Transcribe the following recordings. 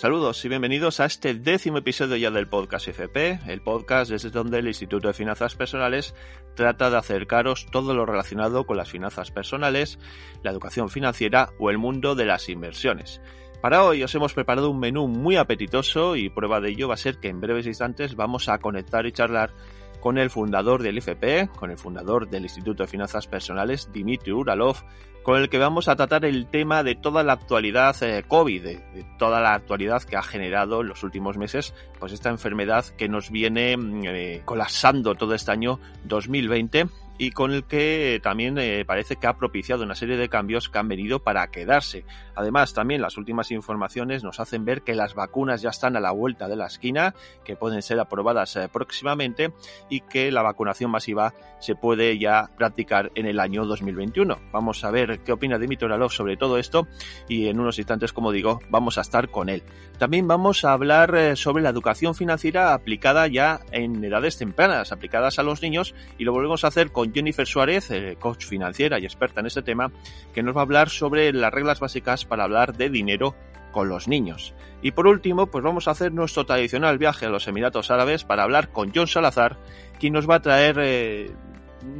Saludos y bienvenidos a este décimo episodio ya del podcast IFP, el podcast desde donde el Instituto de Finanzas Personales trata de acercaros todo lo relacionado con las finanzas personales, la educación financiera o el mundo de las inversiones. Para hoy os hemos preparado un menú muy apetitoso y prueba de ello va a ser que en breves instantes vamos a conectar y charlar con el fundador del IFP, con el fundador del Instituto de Finanzas Personales, Dimitri Uralov, con el que vamos a tratar el tema de toda la actualidad eh, COVID, de, toda la actualidad que ha generado en los últimos meses, pues esta enfermedad que nos viene mm, eh, colapsando todo este año 2020 y con el que también eh, parece que ha propiciado una serie de cambios que han venido para quedarse. Además, también las últimas informaciones nos hacen ver que las vacunas ya están a la vuelta de la esquina, que pueden ser aprobadas eh, próximamente y que la vacunación masiva se puede ya practicar en el año 2021. Vamos a ver qué opina Dimitri Oralov sobre todo esto y en unos instantes, como digo, vamos a estar con él. También vamos a hablar eh, sobre la educación financiera aplicada ya en edades tempranas, aplicadas a los niños y lo volvemos a hacer con Jennifer Suárez, eh, coach financiera y experta en este tema, que nos va a hablar sobre las reglas básicas para hablar de dinero con los niños. Y por último, pues vamos a hacer nuestro tradicional viaje a los Emiratos Árabes para hablar con John Salazar, quien nos va a traer eh,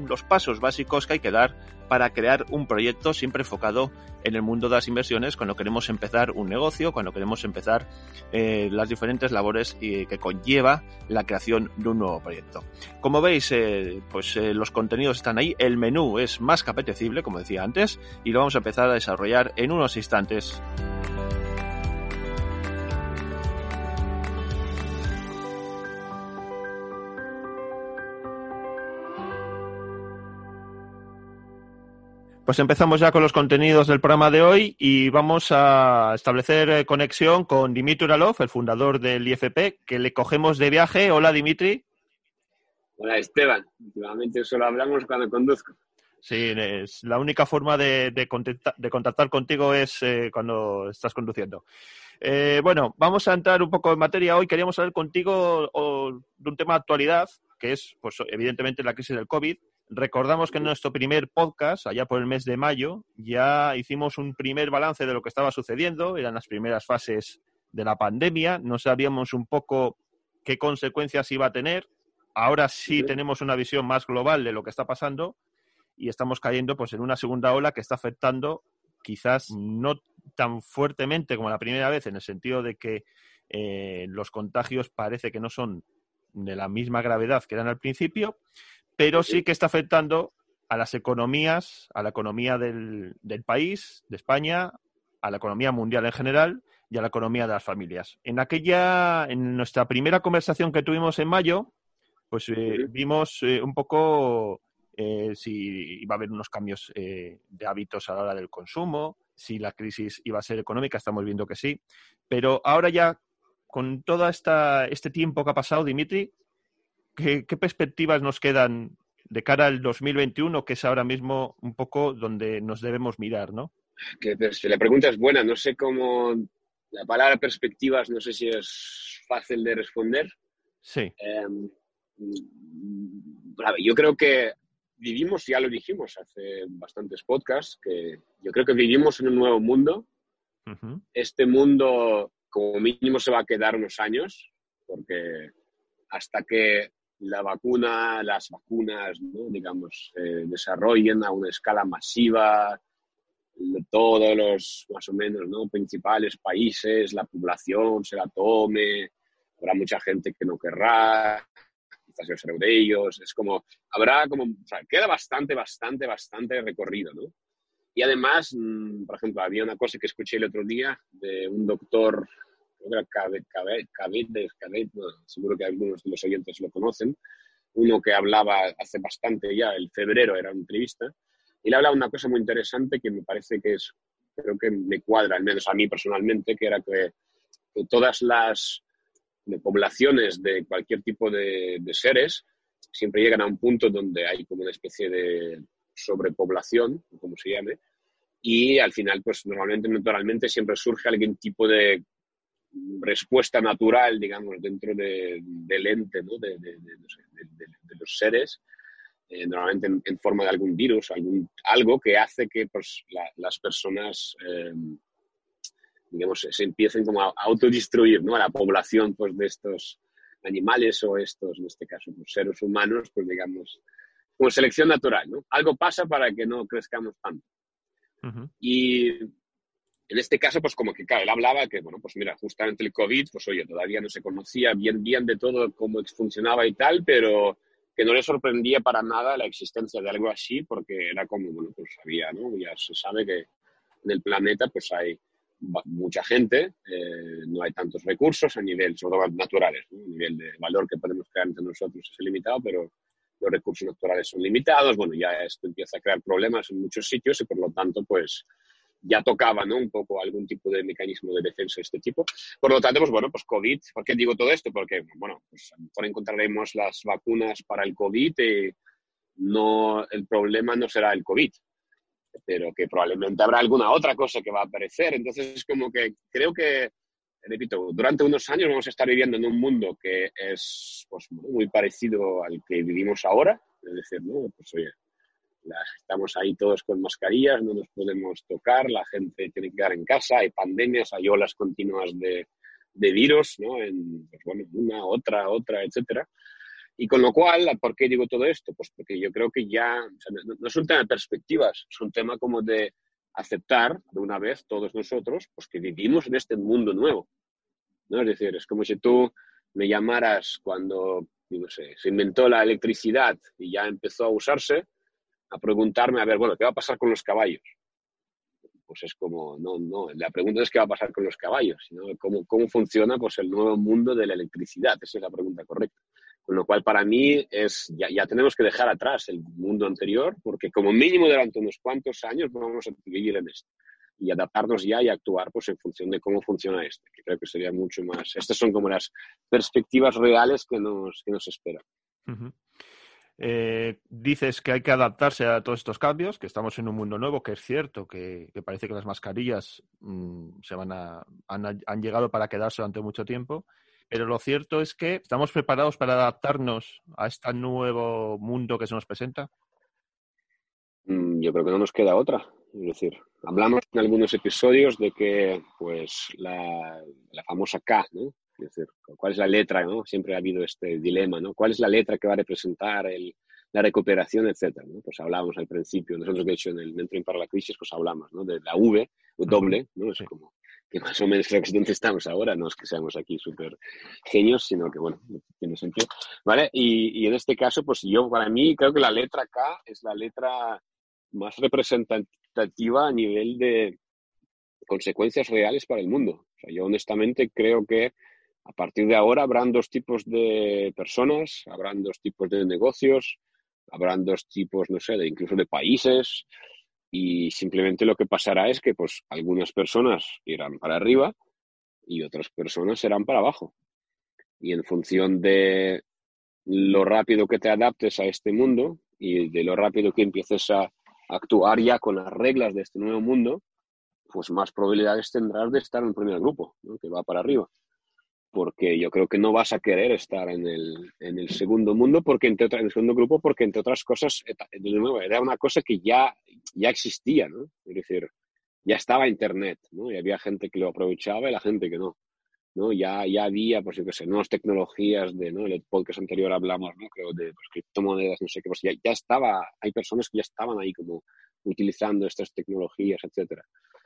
los pasos básicos que hay que dar para crear un proyecto siempre enfocado en el mundo de las inversiones cuando queremos empezar un negocio, cuando queremos empezar eh, las diferentes labores que conlleva la creación de un nuevo proyecto. Como veis, eh, pues eh, los contenidos están ahí, el menú es más que apetecible, como decía antes, y lo vamos a empezar a desarrollar en unos instantes. Pues empezamos ya con los contenidos del programa de hoy y vamos a establecer eh, conexión con Dimitri Uralov, el fundador del IFP, que le cogemos de viaje. Hola, Dimitri. Hola, Esteban. Últimamente solo hablamos cuando conduzco. Sí, es la única forma de, contactar, contigo es eh, cuando estás conduciendo. Eh, bueno, vamos a entrar un poco en materia. Hoy queríamos hablar contigo de un tema de actualidad, que es, pues, evidentemente, la crisis del COVID Recordamos que en nuestro primer podcast, allá por el mes de mayo, ya hicimos un primer balance de lo que estaba sucediendo, eran las primeras fases de la pandemia, no sabíamos un poco qué consecuencias iba a tener, ahora sí tenemos una visión más global de lo que está pasando y estamos cayendo pues en una segunda ola que está afectando quizás no tan fuertemente como la primera vez en el sentido de que eh, los contagios parece que no son de la misma gravedad que eran al principio, pero sí que está afectando a las economías, a la economía del, país, de España, a la economía mundial en general y a la economía de las familias. En aquella, en nuestra primera conversación que tuvimos en mayo, pues eh, vimos eh, un poco eh, si iba a haber unos cambios de hábitos a la hora del consumo, si la crisis iba a ser económica, estamos viendo que sí. Pero ahora ya, con todo este tiempo que ha pasado, Dimitri, ¿qué, perspectivas nos quedan de cara al 2021, que es ahora mismo un poco donde nos debemos mirar, ¿no? Que la pregunta es buena, no sé cómo la palabra perspectivas, no sé si es fácil de responder. Sí. Em, yo creo que vivimos, ya lo dijimos hace bastantes podcasts, que yo creo que vivimos en un nuevo mundo. Este mundo, como mínimo, se va a quedar unos años, porque hasta que la vacuna, las vacunas, digamos, se desarrollen a una escala masiva, todos los, más o menos, ¿no? principales países, la población se la tome, habrá mucha gente que no querrá, quizás yo seré de ellos, es como, habrá como, o sea, queda bastante, bastante, bastante recorrido, ¿no? Y además, mm, por ejemplo, había una cosa que escuché el otro día de un doctor seguro que algunos de los oyentes lo conocen, uno que hablaba hace bastante ya, el febrero era una entrevista, y le hablaba una cosa muy interesante que me parece que es, creo que me cuadra, al menos a mí personalmente, que era que, todas las poblaciones de cualquier tipo de, de, seres siempre llegan a un punto donde hay como una especie de sobrepoblación, como se llame, y al final, pues normalmente, naturalmente, siempre surge algún tipo de respuesta natural, digamos, dentro del ente ¿no? de, los seres, eh, normalmente en, forma de algún virus, algún, algo que hace que pues, las personas eh, digamos, se empiecen como a autodestruir, ¿no? A la población, pues, de estos animales o estos, en este caso, pues, seres humanos, pues, digamos, como selección natural, ¿no? Algo pasa para que no crezcamos tanto. Y en este caso, pues como que, claro, él hablaba que, bueno, pues mira, justamente el COVID, pues oye, todavía no se conocía bien, bien de todo cómo funcionaba y tal, pero que no le sorprendía para nada la existencia de algo así, porque era como, bueno, pues sabía, ¿no? Ya se sabe que en el planeta, pues hay mucha gente, eh, no hay tantos recursos a nivel, sobre todo naturales, ¿no? a nivel de valor que podemos crear entre nosotros es limitado, pero los recursos naturales son limitados, bueno, ya esto empieza a crear problemas en muchos sitios y por lo tanto, pues ya tocaba, ¿no? Un poco algún tipo de mecanismo de defensa de este tipo. Por lo tanto, pues bueno, pues COVID, ¿por qué digo todo esto? Porque, bueno, pues a lo mejor encontraremos las vacunas para el COVID y no, el problema no será el COVID, pero que probablemente habrá alguna otra cosa que va a aparecer. Entonces, es como que creo que repito, durante unos años vamos a estar viviendo en un mundo que es pues, muy parecido al que vivimos ahora, es decir, ¿no? Pues oye, estamos ahí todos con mascarillas, no nos podemos tocar, la gente tiene que quedar en casa, hay pandemias, hay olas continuas de, de virus, ¿no? En, pues, bueno, una, otra, otra, etcétera. Y con lo cual, ¿por qué digo todo esto? Pues porque yo creo que ya, no, es un tema de perspectivas, es un tema como de aceptar de una vez todos nosotros pues que vivimos en este mundo nuevo. ¿no? Es decir, es como si tú me llamaras cuando no sé, se inventó la electricidad y ya empezó a usarse, a preguntarme, a ver, bueno, ¿qué va a pasar con los caballos? Pues es como, no, no, la pregunta es qué va a pasar con los caballos, sino cómo, cómo funciona pues, el nuevo mundo de la electricidad, esa es la pregunta correcta. Con lo cual, para mí, es, ya, ya, tenemos que dejar atrás el mundo anterior, porque como mínimo durante unos cuantos años vamos a vivir en esto. Y adaptarnos ya y actuar pues, en función de cómo funciona esto, que creo que sería mucho más. Estas son como las perspectivas reales que nos, que nos esperan. Eh, dices que hay que adaptarse a todos estos cambios, que estamos en un mundo nuevo, que es cierto, que, parece que las mascarillas mm, se van a, han, llegado para quedarse durante mucho tiempo pero lo cierto es que estamos preparados para adaptarnos a este nuevo mundo que se nos presenta. Mm, yo creo que no nos queda otra. Es decir, hablamos en algunos episodios de que, pues, la, famosa K, ¿no? Es decir, ¿cuál es la letra, no? Siempre ha habido este dilema, ¿no? ¿Cuál es la letra que va a representar el, la recuperación, etcétera? ¿no? Pues hablábamos al principio, nosotros de hecho en el Mentoring para la Crisis, pues hablamos, ¿no? De la V, o doble, ¿no? Es como que más o menos creo que es donde estamos ahora, no es que seamos aquí súper genios, sino que, bueno, tiene sentido, ¿vale? Y, y, en este caso, pues yo, para mí, creo que la letra K es la letra más representativa a nivel de consecuencias reales para el mundo. O sea, yo honestamente creo que a partir de ahora habrán dos tipos de personas, habrán dos tipos de negocios, habrán dos tipos, no sé, incluso de países, y simplemente lo que pasará es que pues algunas personas irán para arriba y otras personas serán para abajo. Y en función de lo rápido que te adaptes a este mundo y de lo rápido que empieces a actuar ya con las reglas de este nuevo mundo, pues más probabilidades tendrás de estar en el primer grupo, que va para arriba porque yo creo que no vas a querer estar en el, en el segundo mundo, porque entre en el segundo grupo, porque entre otras cosas, de nuevo, era una cosa que ya, ya existía, ¿no? Es decir, ya estaba Internet, ¿no? Y había gente que lo aprovechaba y la gente que no, ¿no? Ya, ya había, pues yo qué sé, nuevas tecnologías de, ¿no? El podcast anterior hablamos, ¿no? Creo de pues, criptomonedas, no sé qué, pues ya, ya estaba, hay personas que ya estaban ahí como utilizando estas tecnologías, etcétera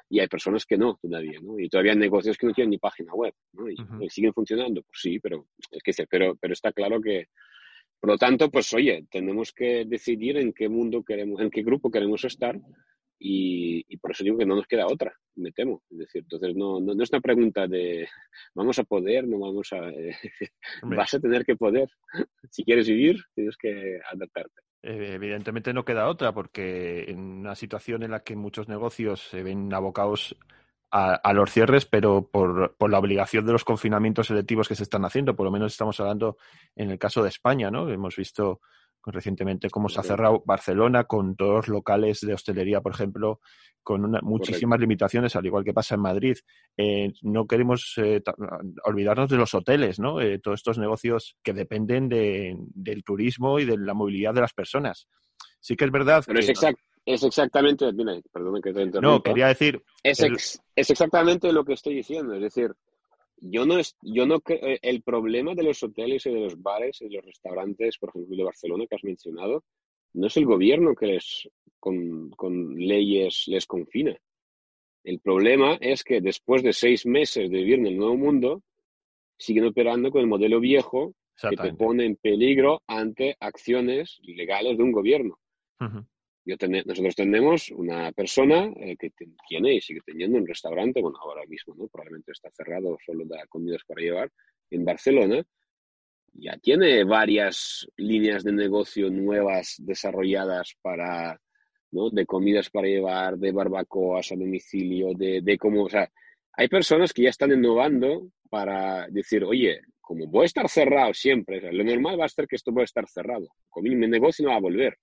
y hay personas que no todavía, ¿no? Y todavía hay negocios que no tienen ni página web, ¿no? Y, siguen funcionando, pues sí, pero, es que, pero, pero está claro que, por lo tanto, pues oye, tenemos que decidir en qué mundo queremos, en qué grupo queremos estar y, y por eso digo que no nos queda otra, me temo. Es decir, entonces no, no, es una pregunta de vamos a poder, no vamos a... vas a tener que poder. si quieres vivir, tienes que adaptarte. Eh, evidentemente no queda otra, porque en una situación en la que muchos negocios se ven abocados a, los cierres, pero por, por, la obligación de los confinamientos selectivos que se están haciendo, por lo menos estamos hablando en el caso de España, ¿no? Hemos visto recientemente cómo se ha cerrado Barcelona con todos los locales de hostelería, por ejemplo, con muchísimas limitaciones, al igual que pasa en Madrid. Eh, no queremos eh, olvidarnos de los hoteles, ¿no? Eh, todos estos negocios que dependen de, del turismo y de la movilidad de las personas. Sí que es verdad. Pero es exacto. es exactamente, mira, perdón que te interrumpa. No, quería decir... Es, es exactamente lo que estoy diciendo, es decir, yo no, es, yo no eh, el problema de los hoteles y de los bares y de los restaurantes, por ejemplo, de Barcelona que has mencionado, no es el gobierno que les con, con leyes les confina. El problema es que después de seis meses de vivir en el nuevo mundo, siguen operando con el modelo viejo que te pone en peligro ante acciones legales de un gobierno. Nosotros tenemos una persona eh, que tiene y sigue teniendo un restaurante, bueno, ahora mismo, ¿no? Probablemente está cerrado, solo da comidas para llevar, en Barcelona. Ya tiene varias líneas de negocio nuevas desarrolladas para, ¿no? De comidas para llevar, de barbacoas a domicilio, de, de cómo, o sea, hay personas que ya están innovando para decir, oye, como voy a estar cerrado siempre, lo normal va a ser que esto va a estar cerrado, mi negocio no va a volver.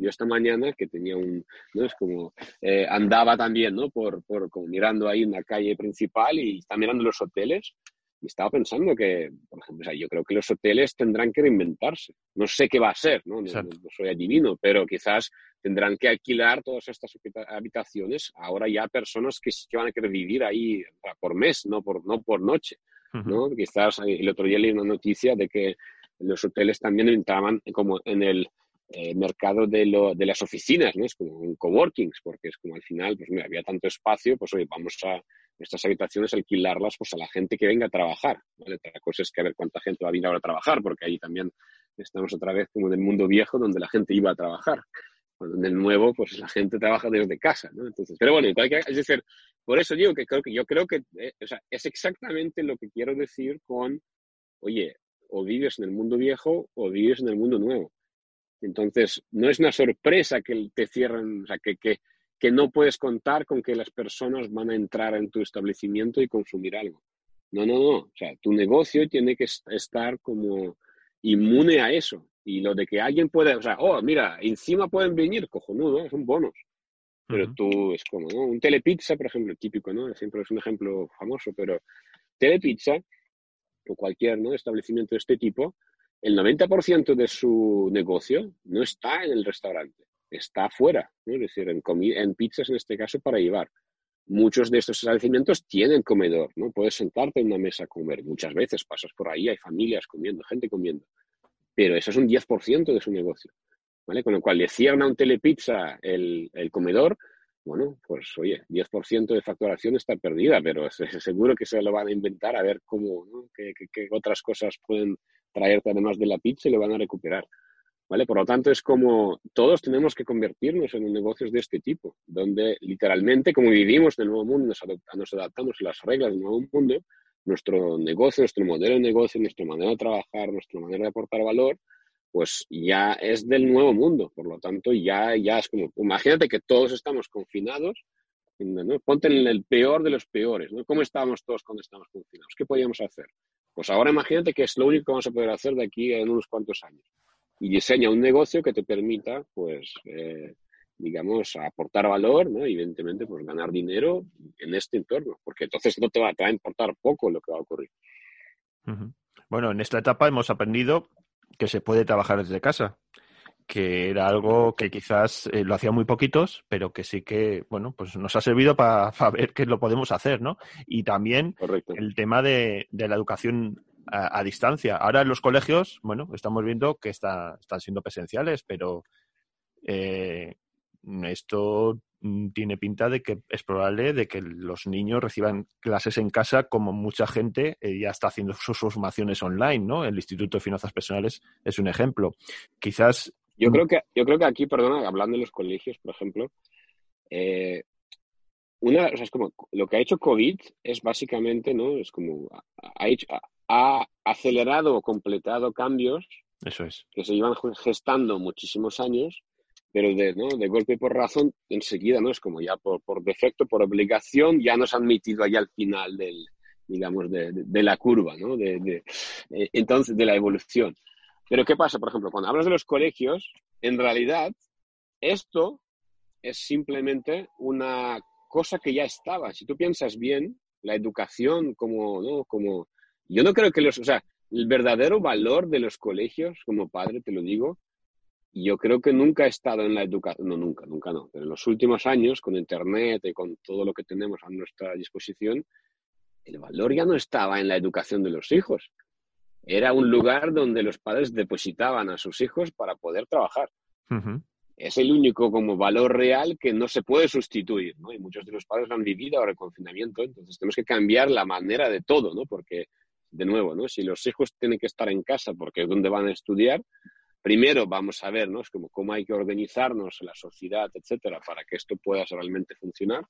Yo esta mañana que tenía un, ¿no? Es como, eh, andaba también, ¿no? Por, por como mirando ahí una calle principal y estaba mirando los hoteles y estaba pensando que, por ejemplo, o sea, yo creo que los hoteles tendrán que reinventarse. No sé qué va a ser, ¿no? No, soy adivino, pero quizás tendrán que alquilar todas estas habitaciones ahora ya personas que, que van a querer vivir ahí por mes, no por, no por noche. ¿no? Quizás el otro día leí una noticia de que los hoteles también entraban como en el eh, mercado de, lo, de, las oficinas, ¿no? Es como un coworkings, porque es como al final, pues mira, había tanto espacio, pues oye, vamos a estas habitaciones alquilarlas pues a la gente que venga a trabajar, ¿vale? Otra cosa es que a ver cuánta gente va a venir ahora a trabajar, porque ahí también estamos otra vez como en el mundo viejo donde la gente iba a trabajar. En el nuevo, pues la gente trabaja desde casa, ¿no? Entonces, pero bueno, es decir, por eso digo que creo que yo creo que eh, o sea, es exactamente lo que quiero decir con, oye, o vives en el mundo viejo o vives en el mundo nuevo. Entonces, no es una sorpresa que te cierren, o sea, que, que, que no puedes contar con que las personas van a entrar en tu establecimiento y consumir algo. No, no, no. O sea, tu negocio tiene que estar como inmune a eso. Y lo de que alguien puede, o sea, oh, mira, encima pueden venir, cojonudo, es un bonus. Pero tú, es como, ¿no? Un telepizza, por ejemplo, típico, ¿no? Siempre es un ejemplo famoso, pero telepizza, o cualquier ¿no? establecimiento de este tipo, el 90% de su negocio no está en el restaurante, está afuera, ¿no? es decir, en, en pizzas en este caso para llevar. Muchos de estos establecimientos tienen comedor, ¿no? Puedes sentarte en una mesa a comer. Muchas veces pasas por ahí, hay familias comiendo, gente comiendo pero eso es un 10% de su negocio. ¿vale? Con lo cual le cierran a un telepizza el, el comedor, bueno, pues oye, 10% de facturación está perdida, pero seguro que se lo van a inventar a ver cómo, ¿no? qué, otras cosas pueden traerte además de la pizza y lo van a recuperar. ¿Vale? Por lo tanto, es como todos tenemos que convertirnos en negocios de este tipo, donde literalmente, como vivimos en el nuevo mundo, nos, adaptamos a las reglas del nuevo mundo, nuestro negocio, nuestro modelo de negocio, nuestra manera de trabajar, nuestra manera de aportar valor, pues ya es del nuevo mundo. Por lo tanto, ya, ya es como, imagínate que todos estamos confinados, ¿no? ponte en el peor de los peores, ¿no? ¿Cómo estábamos todos cuando estábamos confinados? ¿Qué podíamos hacer? Pues ahora imagínate que es lo único que vamos a poder hacer de aquí en unos cuantos años. Y diseña un negocio que te permita, pues, eh, digamos, aportar valor, ¿no? evidentemente, pues ganar dinero en este entorno, porque entonces no te va, a importar poco lo que va a ocurrir. Bueno, en esta etapa hemos aprendido que se puede trabajar desde casa, que era algo que quizás eh, lo hacían muy poquitos, pero que sí que, bueno, pues nos ha servido para ver que lo podemos hacer, ¿no? Y también el tema de, la educación a, distancia. Ahora en los colegios, bueno, estamos viendo que está, están siendo presenciales, pero eh, esto mm, tiene pinta de que es probable de que los niños reciban clases en casa como mucha gente eh, ya está haciendo sus formaciones online, ¿no? El Instituto de Finanzas Personales es un ejemplo. Quizás... Yo mm, creo que, yo creo que aquí, perdona, hablando de los colegios, por ejemplo, eh, una, o sea, es como lo que ha hecho COVID es básicamente, ¿no? Es como ha, hecho, ha acelerado o completado cambios Eso es. que se iban gestando muchísimos años pero de, ¿no? de golpe por razón, enseguida, ¿no? Es como ya por, por defecto, por obligación, ya nos han metido allá al final del, digamos, de, de, la curva, ¿no? De, eh, entonces, de la evolución. Pero ¿qué pasa? Por ejemplo, cuando hablas de los colegios, en realidad, esto es simplemente una cosa que ya estaba. Si tú piensas bien, la educación como, ¿no? Como, yo no creo que los, o sea, el verdadero valor de los colegios, como padre te lo digo, yo creo que nunca he estado en la educación, no, nunca, nunca no, en los últimos años, con Internet y con todo lo que tenemos a nuestra disposición, el valor ya no estaba en la educación de los hijos. Era un lugar donde los padres depositaban a sus hijos para poder trabajar. Es el único como valor real que no se puede sustituir, ¿no? Y muchos de los padres lo han vivido ahora el confinamiento, entonces tenemos que cambiar la manera de todo, ¿no? Porque, de nuevo, ¿no? Si los hijos tienen que estar en casa porque es donde van a estudiar, primero vamos a ver ¿no? como cómo hay que organizarnos en la sociedad, etcétera, para que esto pueda realmente funcionar.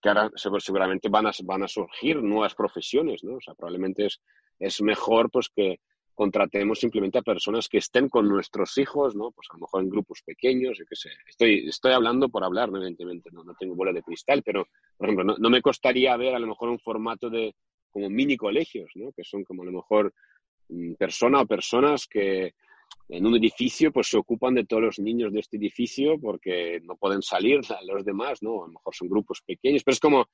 Que ahora seguramente van a, van a surgir nuevas profesiones, ¿no? O sea, probablemente es, es mejor pues que contratemos simplemente a personas que estén con nuestros hijos, ¿no? Pues a lo mejor en grupos pequeños, yo qué sé. Estoy, estoy hablando por hablar, evidentemente, no, no tengo bola de cristal, pero, por ejemplo, no, no, me costaría ver a lo mejor un formato de como mini colegios, ¿no? Que son como a lo mejor mm, persona o personas que, en un edificio, pues se ocupan de todos los niños de este edificio porque no pueden salir los demás, ¿no? A lo mejor son grupos pequeños, pero es como,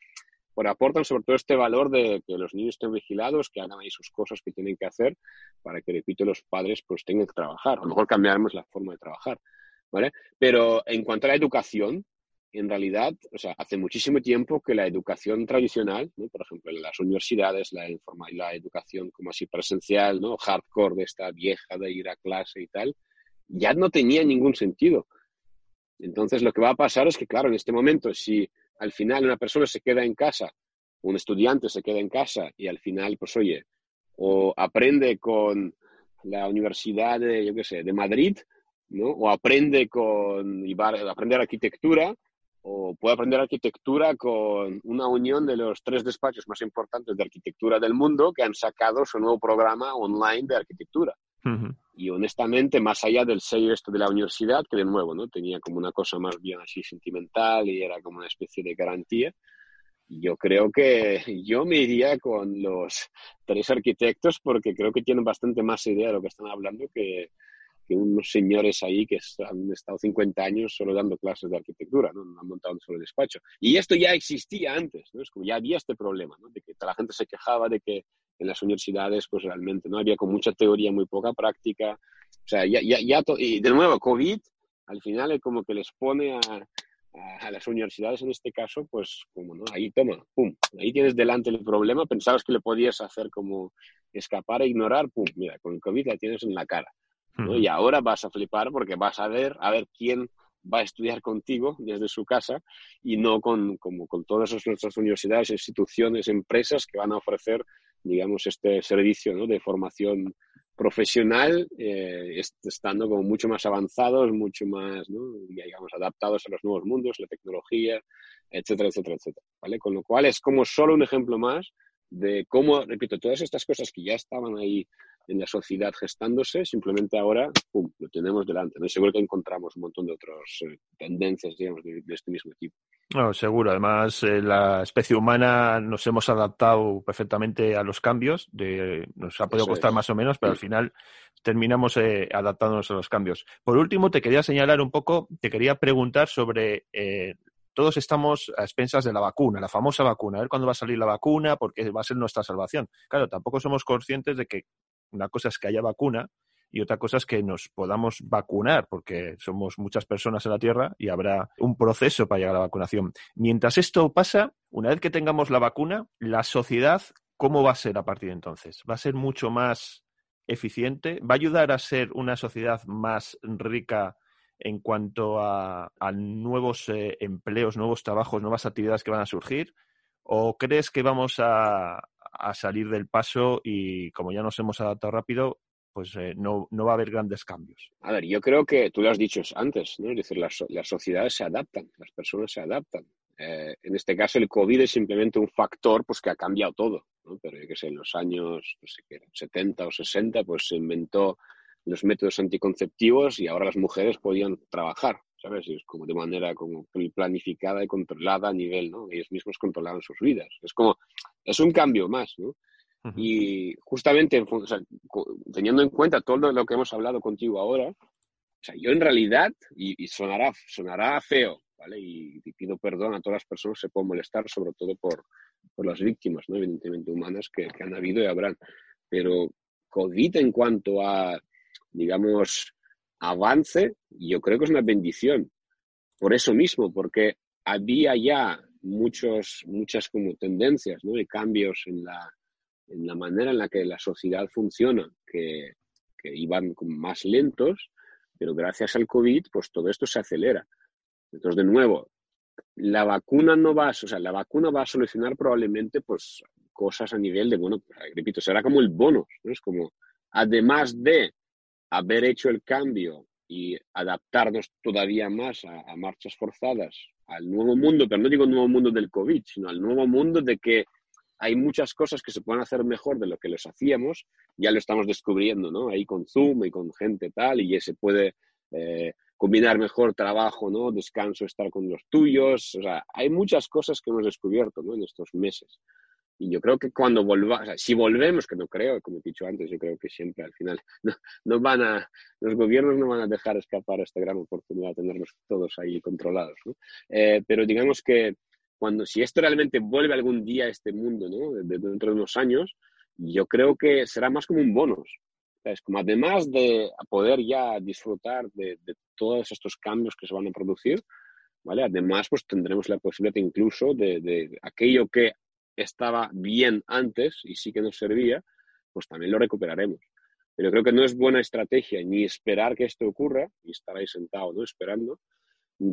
por aportan sobre todo este valor de que los niños estén vigilados, que hagan ahí sus cosas que tienen que hacer para que, repito, los padres pues tengan que trabajar. A lo mejor cambiaremos la forma de trabajar, ¿vale? Pero en cuanto a la educación, en realidad, o sea, hace muchísimo tiempo que la educación tradicional, por ejemplo, en las universidades, la, la educación como así presencial, ¿no? hardcore de esta vieja de ir a clase y tal, ya no tenía ningún sentido. Entonces, lo que va a pasar es que, claro, en este momento, si al final una persona se queda en casa, un estudiante se queda en casa y al final, pues oye, o aprende con la Universidad de, yo qué sé, de Madrid, ¿no? O aprende con, aprender arquitectura, o puede aprender arquitectura con una unión de los tres despachos más importantes de arquitectura del mundo que han sacado su nuevo programa online de arquitectura. Y honestamente, más allá del sello esto de la universidad, que de nuevo, ¿no? Tenía como una cosa más bien así sentimental y era como una especie de garantía. Yo creo que yo me iría con los tres arquitectos porque creo que tienen bastante más idea de lo que están hablando que, unos señores ahí que han estado 50 años solo dando clases de arquitectura, ¿no? han montado un solo despacho. Y esto ya existía antes, ¿no? Es como ya había este problema. De que la gente se quejaba de que en las universidades, pues realmente, ¿no? Había con mucha teoría, muy poca práctica. O sea, ya, ya, ya y de nuevo, COVID, al final es como que les pone a, a, las universidades en este caso, pues como, ¿no? Ahí toma, pum, ahí tienes delante el problema, pensabas que le podías hacer como escapar e ignorar, pum, mira, con el COVID la tienes en la cara. Y ahora vas a flipar porque vas a ver, a ver quién va a estudiar contigo desde su casa y no con, como con todas nuestras universidades, instituciones, empresas que van a ofrecer, digamos, este servicio ¿no? de formación profesional, eh, estando como mucho más avanzados, mucho más, digamos, adaptados a los nuevos mundos, la tecnología, etcétera, etcétera, etcétera. ¿vale? Con lo cual es como solo un ejemplo más de cómo, repito, todas estas cosas que ya estaban ahí en la sociedad gestándose, simplemente ahora, ¡pum!, lo tenemos delante. ¿no? seguro que encontramos un montón de otras eh, tendencias, digamos, de, este mismo tipo. No, seguro. Además, eh, la especie humana nos hemos adaptado perfectamente a los cambios. De, nos ha podido costar más o menos, pero al final terminamos eh, adaptándonos a los cambios. Por último, te quería señalar un poco, te quería preguntar sobre todos estamos a expensas de la vacuna, la famosa vacuna, a ver cuándo va a salir la vacuna, porque va a ser nuestra salvación. Claro, tampoco somos conscientes de que una cosa es que haya vacuna y otra cosa es que nos podamos vacunar, porque somos muchas personas en la Tierra y habrá un proceso para llegar a la vacunación. Mientras esto pasa, una vez que tengamos la vacuna, la sociedad, ¿cómo va a ser a partir de entonces? ¿Va a ser mucho más eficiente? ¿Va a ayudar a ser una sociedad más rica en cuanto a, nuevos eh, empleos, nuevos trabajos, nuevas actividades que van a surgir? ¿O crees que vamos a, a salir del paso y como ya nos hemos adaptado rápido, pues eh, no, no, va a haber grandes cambios. A ver, yo creo que tú lo has dicho antes, ¿no? Decir, las, las sociedades se adaptan, las personas se adaptan. Eh, en este caso, el COVID es simplemente un factor pues, que ha cambiado todo. Pero yo que sé, en los años no sé qué, 70 o 60, pues se inventó los métodos anticonceptivos y ahora las mujeres podían trabajar. ¿Sabes? es como de manera como planificada y controlada a nivel, ¿no? Ellos mismos controlaban sus vidas. Es como, es un cambio más, ¿no? Y justamente, teniendo en cuenta todo lo que hemos hablado contigo ahora, o sea, yo en realidad, y, sonará, sonará feo, ¿vale? Y, pido perdón a todas las personas que se pueden molestar, sobre todo por, por las víctimas, ¿no? Evidentemente humanas que, que han habido y habrán. Pero COVID en cuanto a, digamos, avance, yo creo que es una bendición. Por eso mismo, porque había ya muchos, muchas como tendencias ¿no? y cambios en la, en la manera en la que la sociedad funciona, que, iban más lentos, pero gracias al COVID, pues todo esto se acelera. Entonces, de nuevo, la vacuna no va, o sea, la vacuna va a solucionar probablemente, pues, cosas a nivel de, bueno, pues, repito, será como el bonus, ¿no? Es como, además de haber hecho el cambio y adaptarnos todavía más a, a marchas forzadas al nuevo mundo, pero no digo nuevo mundo del COVID, sino al nuevo mundo de que hay muchas cosas que se pueden hacer mejor de lo que los hacíamos, ya lo estamos descubriendo, ¿no? Ahí con Zoom y con gente tal, y ya se puede eh, combinar mejor trabajo, ¿no? Descanso, estar con los tuyos, o sea, hay muchas cosas que hemos descubierto, ¿no? En estos meses. Y yo creo que cuando volvamos, o sea, si volvemos, que no creo, como he dicho antes, yo creo que siempre al final no, van a, los gobiernos no van a dejar escapar esta gran oportunidad de tenerlos todos ahí controlados. ¿no? Eh, pero digamos que cuando, si esto realmente vuelve algún día a este mundo, ¿no? dentro de unos años, yo creo que será más como un bonus. Es como además de poder ya disfrutar de, todos estos cambios que se van a producir, ¿vale? Además, pues tendremos la posibilidad incluso de, de aquello que estaba bien antes y sí que nos servía, pues también lo recuperaremos. Pero creo que no es buena estrategia ni esperar que esto ocurra, y estar ahí sentado, ¿no? Esperando,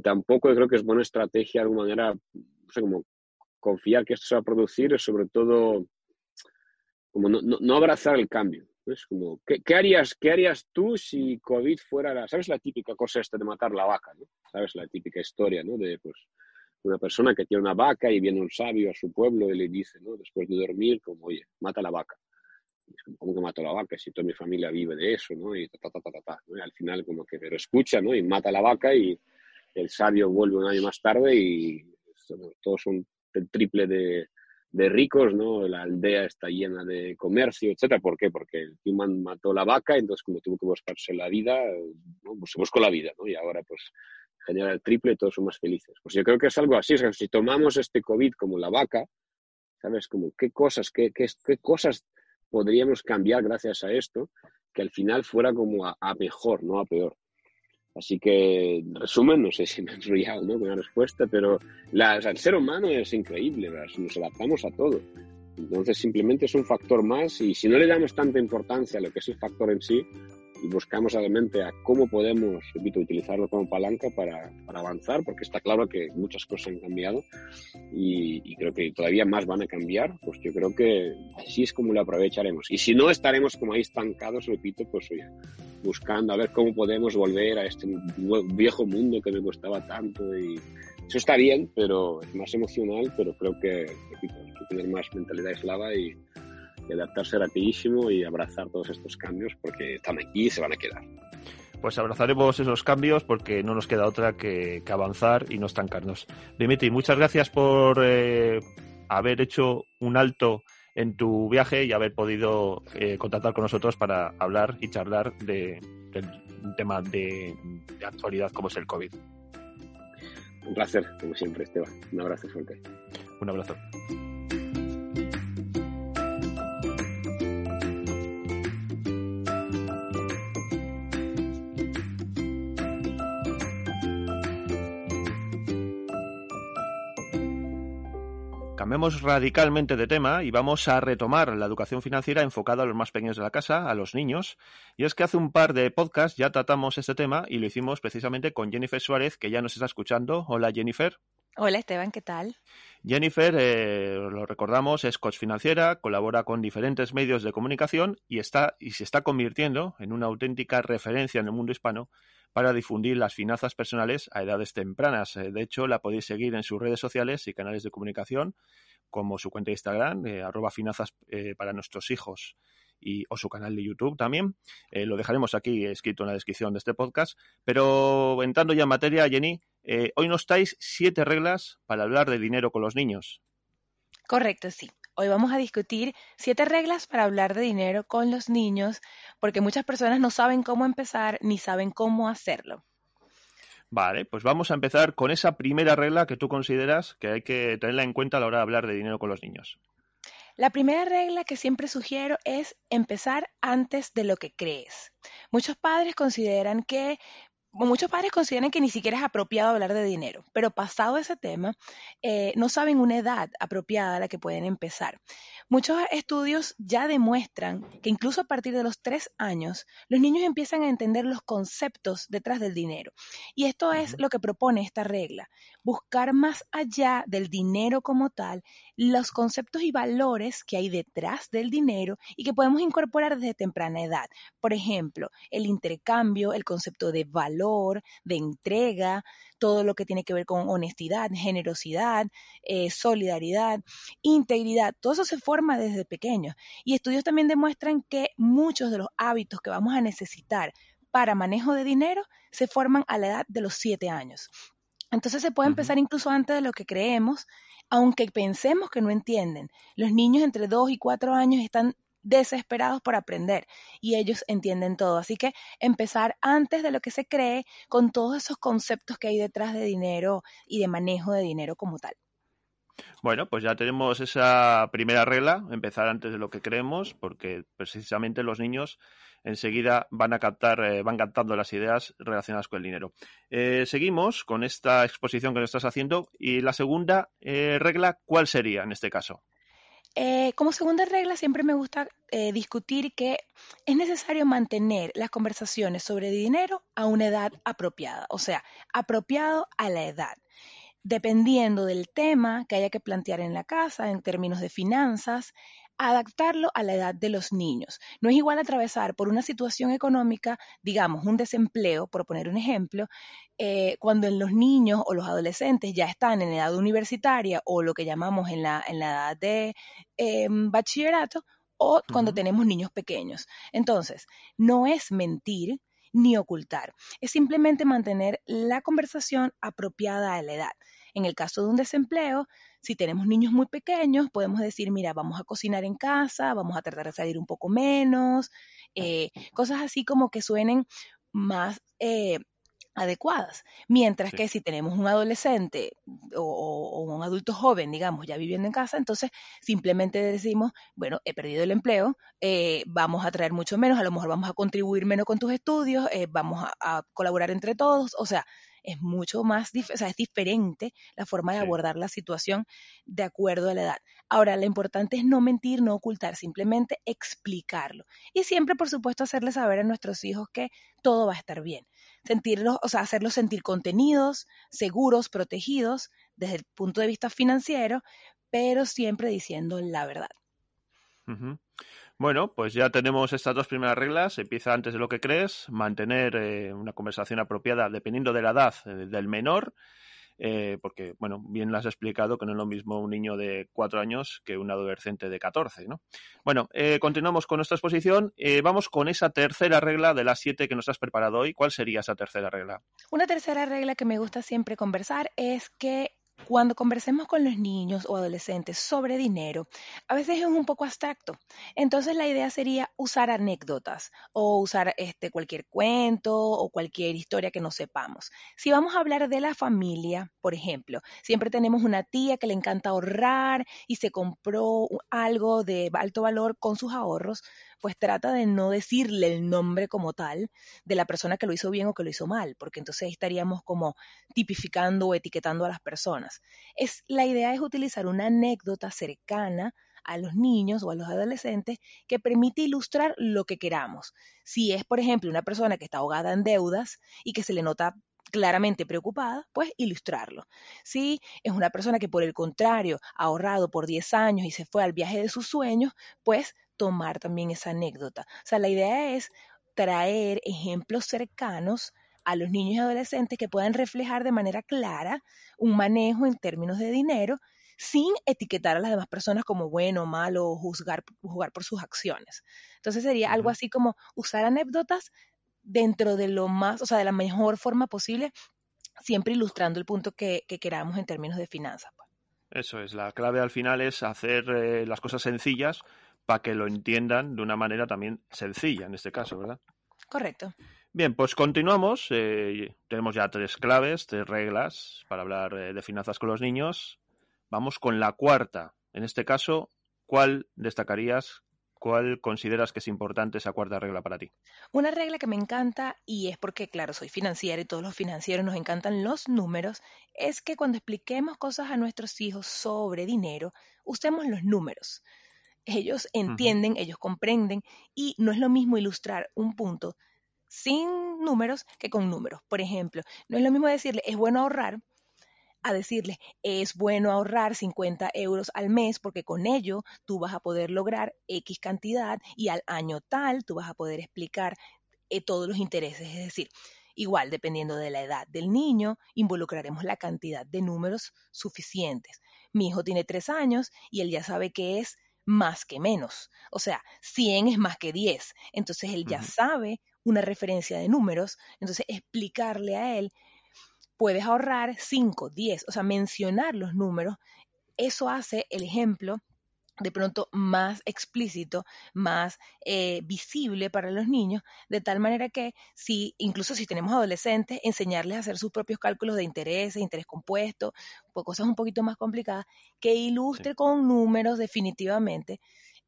tampoco creo que es buena estrategia de alguna manera, no sé, como confiar que esto se va a producir, sobre todo como no, abrazar el cambio. Es como, ¿qué, harías, ¿qué harías tú si COVID fuera la, ¿sabes la típica cosa esta de matar la vaca? ¿no? ¿Sabes la típica historia, ¿no? De pues una persona que tiene una vaca y viene un sabio a su pueblo y le dice, ¿no? Después de dormir, como, oye, mata la vaca. ¿Cómo que mato la vaca? Si toda mi familia vive de eso, ¿no? Y ta, ta, ta, ta, ta, Y al final como que, pero escucha, ¿no? Y mata la vaca y el sabio vuelve un año más tarde y todos son el triple de, de ricos, ¿no? La aldea está llena de comercio, etcétera. ¿Por qué? Porque el Timan mató la vaca, entonces como tuvo que buscarse la vida, ¿no? pues se buscó la vida, ¿no? Y ahora pues genera el triple y todos son más felices. Pues yo creo que es algo así, o si tomamos este COVID como la vaca, ¿sabes? Como qué cosas, qué, qué, qué cosas podríamos cambiar gracias a esto, que al final fuera como a, a mejor, no a peor. Así que, en resumen, no sé si me he enrollado ¿no? con la respuesta, pero la, el ser humano es increíble, nos adaptamos a todo. Entonces, simplemente es un factor más y si no le damos tanta importancia a lo que es el factor en sí, y buscamos realmente a cómo podemos, repito, utilizarlo como palanca para, para, avanzar, porque está claro que muchas cosas han cambiado y, y, creo que todavía más van a cambiar, pues yo creo que así es como lo aprovecharemos. Y si no estaremos como ahí estancados, repito, pues oye, buscando a ver cómo podemos volver a este viejo mundo que me costaba tanto y eso está bien, pero es más emocional, pero creo que, repito, hay que tener más mentalidad eslava y adaptarse rapidísimo y abrazar todos estos cambios porque están aquí y se van a quedar. Pues abrazaremos esos cambios porque no nos queda otra que, avanzar y no estancarnos. Dimitri, muchas gracias por eh, haber hecho un alto en tu viaje y haber podido eh, contactar con nosotros para hablar y charlar de, del tema de, de actualidad como es el COVID. Un placer, como siempre, Esteban. Un abrazo fuerte. Un abrazo. Cambiamos radicalmente de tema y vamos a retomar la educación financiera enfocada a los más pequeños de la casa, a los niños. Y es que hace un par de podcasts ya tratamos este tema y lo hicimos precisamente con Jennifer Suárez, que ya nos está escuchando. Hola Jennifer. Hola Esteban, ¿qué tal? Jennifer, eh, lo recordamos, es coach financiera, colabora con diferentes medios de comunicación y, está, y se está convirtiendo en una auténtica referencia en el mundo hispano para difundir las finanzas personales a edades tempranas. Eh, de hecho, la podéis seguir en sus redes sociales y canales de comunicación, como su cuenta de Instagram, eh, arroba finanzas eh, para nuestros hijos, y, o su canal de YouTube también. lo dejaremos aquí escrito en la descripción de este podcast. Pero entrando ya en materia, Jenny, hoy nos estáis siete reglas para hablar de dinero con los niños. Correcto, sí. Hoy vamos a discutir siete reglas para hablar de dinero con los niños, porque muchas personas no saben cómo empezar ni saben cómo hacerlo. Vale, pues vamos a empezar con esa primera regla que tú consideras que hay que tenerla en cuenta a la hora de hablar de dinero con los niños. La primera regla que siempre sugiero es empezar antes de lo que crees. Muchos padres consideran que muchos padres consideran que ni siquiera es apropiado hablar de dinero, pero pasado ese tema, eh, no saben una edad apropiada a la que pueden empezar. Muchos estudios ya demuestran que incluso a partir de los tres años, los niños empiezan a entender los conceptos detrás del dinero. Y esto es lo que propone esta regla, buscar más allá del dinero como tal, los conceptos y valores que hay detrás del dinero y que podemos incorporar desde temprana edad. Por ejemplo, el intercambio, el concepto de valor, de entrega, todo lo que tiene que ver con honestidad, generosidad, eh, solidaridad, integridad, todo eso se forma desde pequeño. Y estudios también demuestran que muchos de los hábitos que vamos a necesitar para manejo de dinero se forman a la edad de los siete años. Entonces se puede empezar incluso antes de lo que creemos, aunque pensemos que no entienden. Los niños entre dos y cuatro años están desesperados por aprender y ellos entienden todo. Así que empezar antes de lo que se cree con todos esos conceptos que hay detrás de dinero y de manejo de dinero como tal. Bueno, pues ya tenemos esa primera regla, empezar antes de lo que creemos, porque precisamente los niños enseguida van a captar, eh, van captando las ideas relacionadas con el dinero. Eh, seguimos con esta exposición que nos estás haciendo y la segunda eh, regla, ¿cuál sería en este caso? Eh, como segunda regla, siempre me gusta eh, discutir que es necesario mantener las conversaciones sobre dinero a una edad apropiada, o sea, apropiado a la edad. Dependiendo del tema que haya que plantear en la casa en términos de finanzas, adaptarlo a la edad de los niños. No es igual atravesar por una situación económica, digamos, un desempleo, por poner un ejemplo, eh, cuando en los niños o los adolescentes ya están en edad universitaria o lo que llamamos en la, en la edad de em, bachillerato o cuando tenemos niños pequeños. Entonces, no es mentir ni ocultar, es simplemente mantener la conversación apropiada a la edad. En el caso de un desempleo, si tenemos niños muy pequeños, podemos decir, mira, vamos a cocinar en casa, vamos a tratar de salir un poco menos, eh, cosas así como que suenen más eh, adecuadas. Mientras que si tenemos un adolescente o, un adulto joven, digamos, ya viviendo en casa, entonces simplemente decimos, bueno, he perdido el empleo, eh, vamos a traer mucho menos, a lo mejor vamos a contribuir menos con tus estudios, vamos a, colaborar entre todos, o sea, es mucho más, o sea, es diferente la forma de abordar la situación de acuerdo a la edad. Ahora, lo importante es no mentir, no ocultar, simplemente explicarlo. Y siempre, por supuesto, hacerle saber a nuestros hijos que todo va a estar bien. Sentirlos, o sea, hacerlos sentir contenidos, seguros, protegidos desde el punto de vista financiero, pero siempre diciendo la verdad. Bueno, pues ya tenemos estas dos primeras reglas. Empieza antes de lo que crees, mantener eh, una conversación apropiada dependiendo de la edad eh, del menor, eh, porque, bueno, bien lo has explicado que no es lo mismo un niño de cuatro años que un adolescente de 14, ¿no? Bueno, continuamos con nuestra exposición. vamos con esa tercera regla de las siete que nos has preparado hoy. ¿Cuál sería esa tercera regla? Una tercera regla que me gusta siempre conversar es que cuando conversemos con los niños o adolescentes sobre dinero, a veces es un poco abstracto. Entonces la idea sería usar anécdotas o usar este, cualquier cuento o cualquier historia que no sepamos. Si vamos a hablar de la familia, por ejemplo, siempre tenemos una tía que le encanta ahorrar y se compró algo de alto valor con sus ahorros, pues trata de no decirle el nombre como tal de la persona que lo hizo bien o que lo hizo mal, porque entonces estaríamos como tipificando o etiquetando a las personas. Es, la idea es utilizar una anécdota cercana a los niños o a los adolescentes que permite ilustrar lo que queramos. Si es, por ejemplo, una persona que está ahogada en deudas y que se le nota claramente preocupada, pues ilustrarlo. Si es una persona que por el contrario ha ahorrado por 10 años y se fue al viaje de sus sueños, pues tomar también esa anécdota. O sea, la idea es traer ejemplos cercanos a los niños y adolescentes que puedan reflejar de manera clara un manejo en términos de dinero sin etiquetar a las demás personas como bueno, malo o juzgar, juzgar por sus acciones. Entonces sería algo así como usar anécdotas dentro de lo más, o sea, de la mejor forma posible, siempre ilustrando el punto que, queramos en términos de finanzas. Pues. Eso es, la clave al final es hacer eh, las cosas sencillas para que lo entiendan de una manera también sencilla en este caso, ¿verdad? Correcto. Bien, pues continuamos. Eh, tenemos ya tres claves, tres reglas para hablar eh, de finanzas con los niños. Vamos con la cuarta. En este caso, ¿cuál destacarías ¿Cuál consideras que es importante esa cuarta regla para ti? Una regla que me encanta, y es porque, claro, soy financiera y todos los financieros nos encantan los números, es que cuando expliquemos cosas a nuestros hijos sobre dinero, usemos los números. Ellos entienden, ellos comprenden, y no es lo mismo ilustrar un punto sin números que con números. Por ejemplo, no es lo mismo decirle, es bueno ahorrar, a decirle, es bueno ahorrar 50 euros al mes porque con ello tú vas a poder lograr X cantidad y al año tal tú vas a poder explicar eh, todos los intereses. Es decir, igual dependiendo de la edad del niño, involucraremos la cantidad de números suficientes. Mi hijo tiene tres años y él ya sabe que es más que menos. O sea, 100 es más que 10. Entonces él ya sabe una referencia de números. Entonces explicarle a él puedes ahorrar 5, 10, o sea, mencionar los números, eso hace el ejemplo de pronto más explícito, más eh, visible para los niños, de tal manera que si, incluso si tenemos adolescentes, enseñarles a hacer sus propios cálculos de interés, interés compuesto, pues cosas un poquito más complicadas, que ilustre con números definitivamente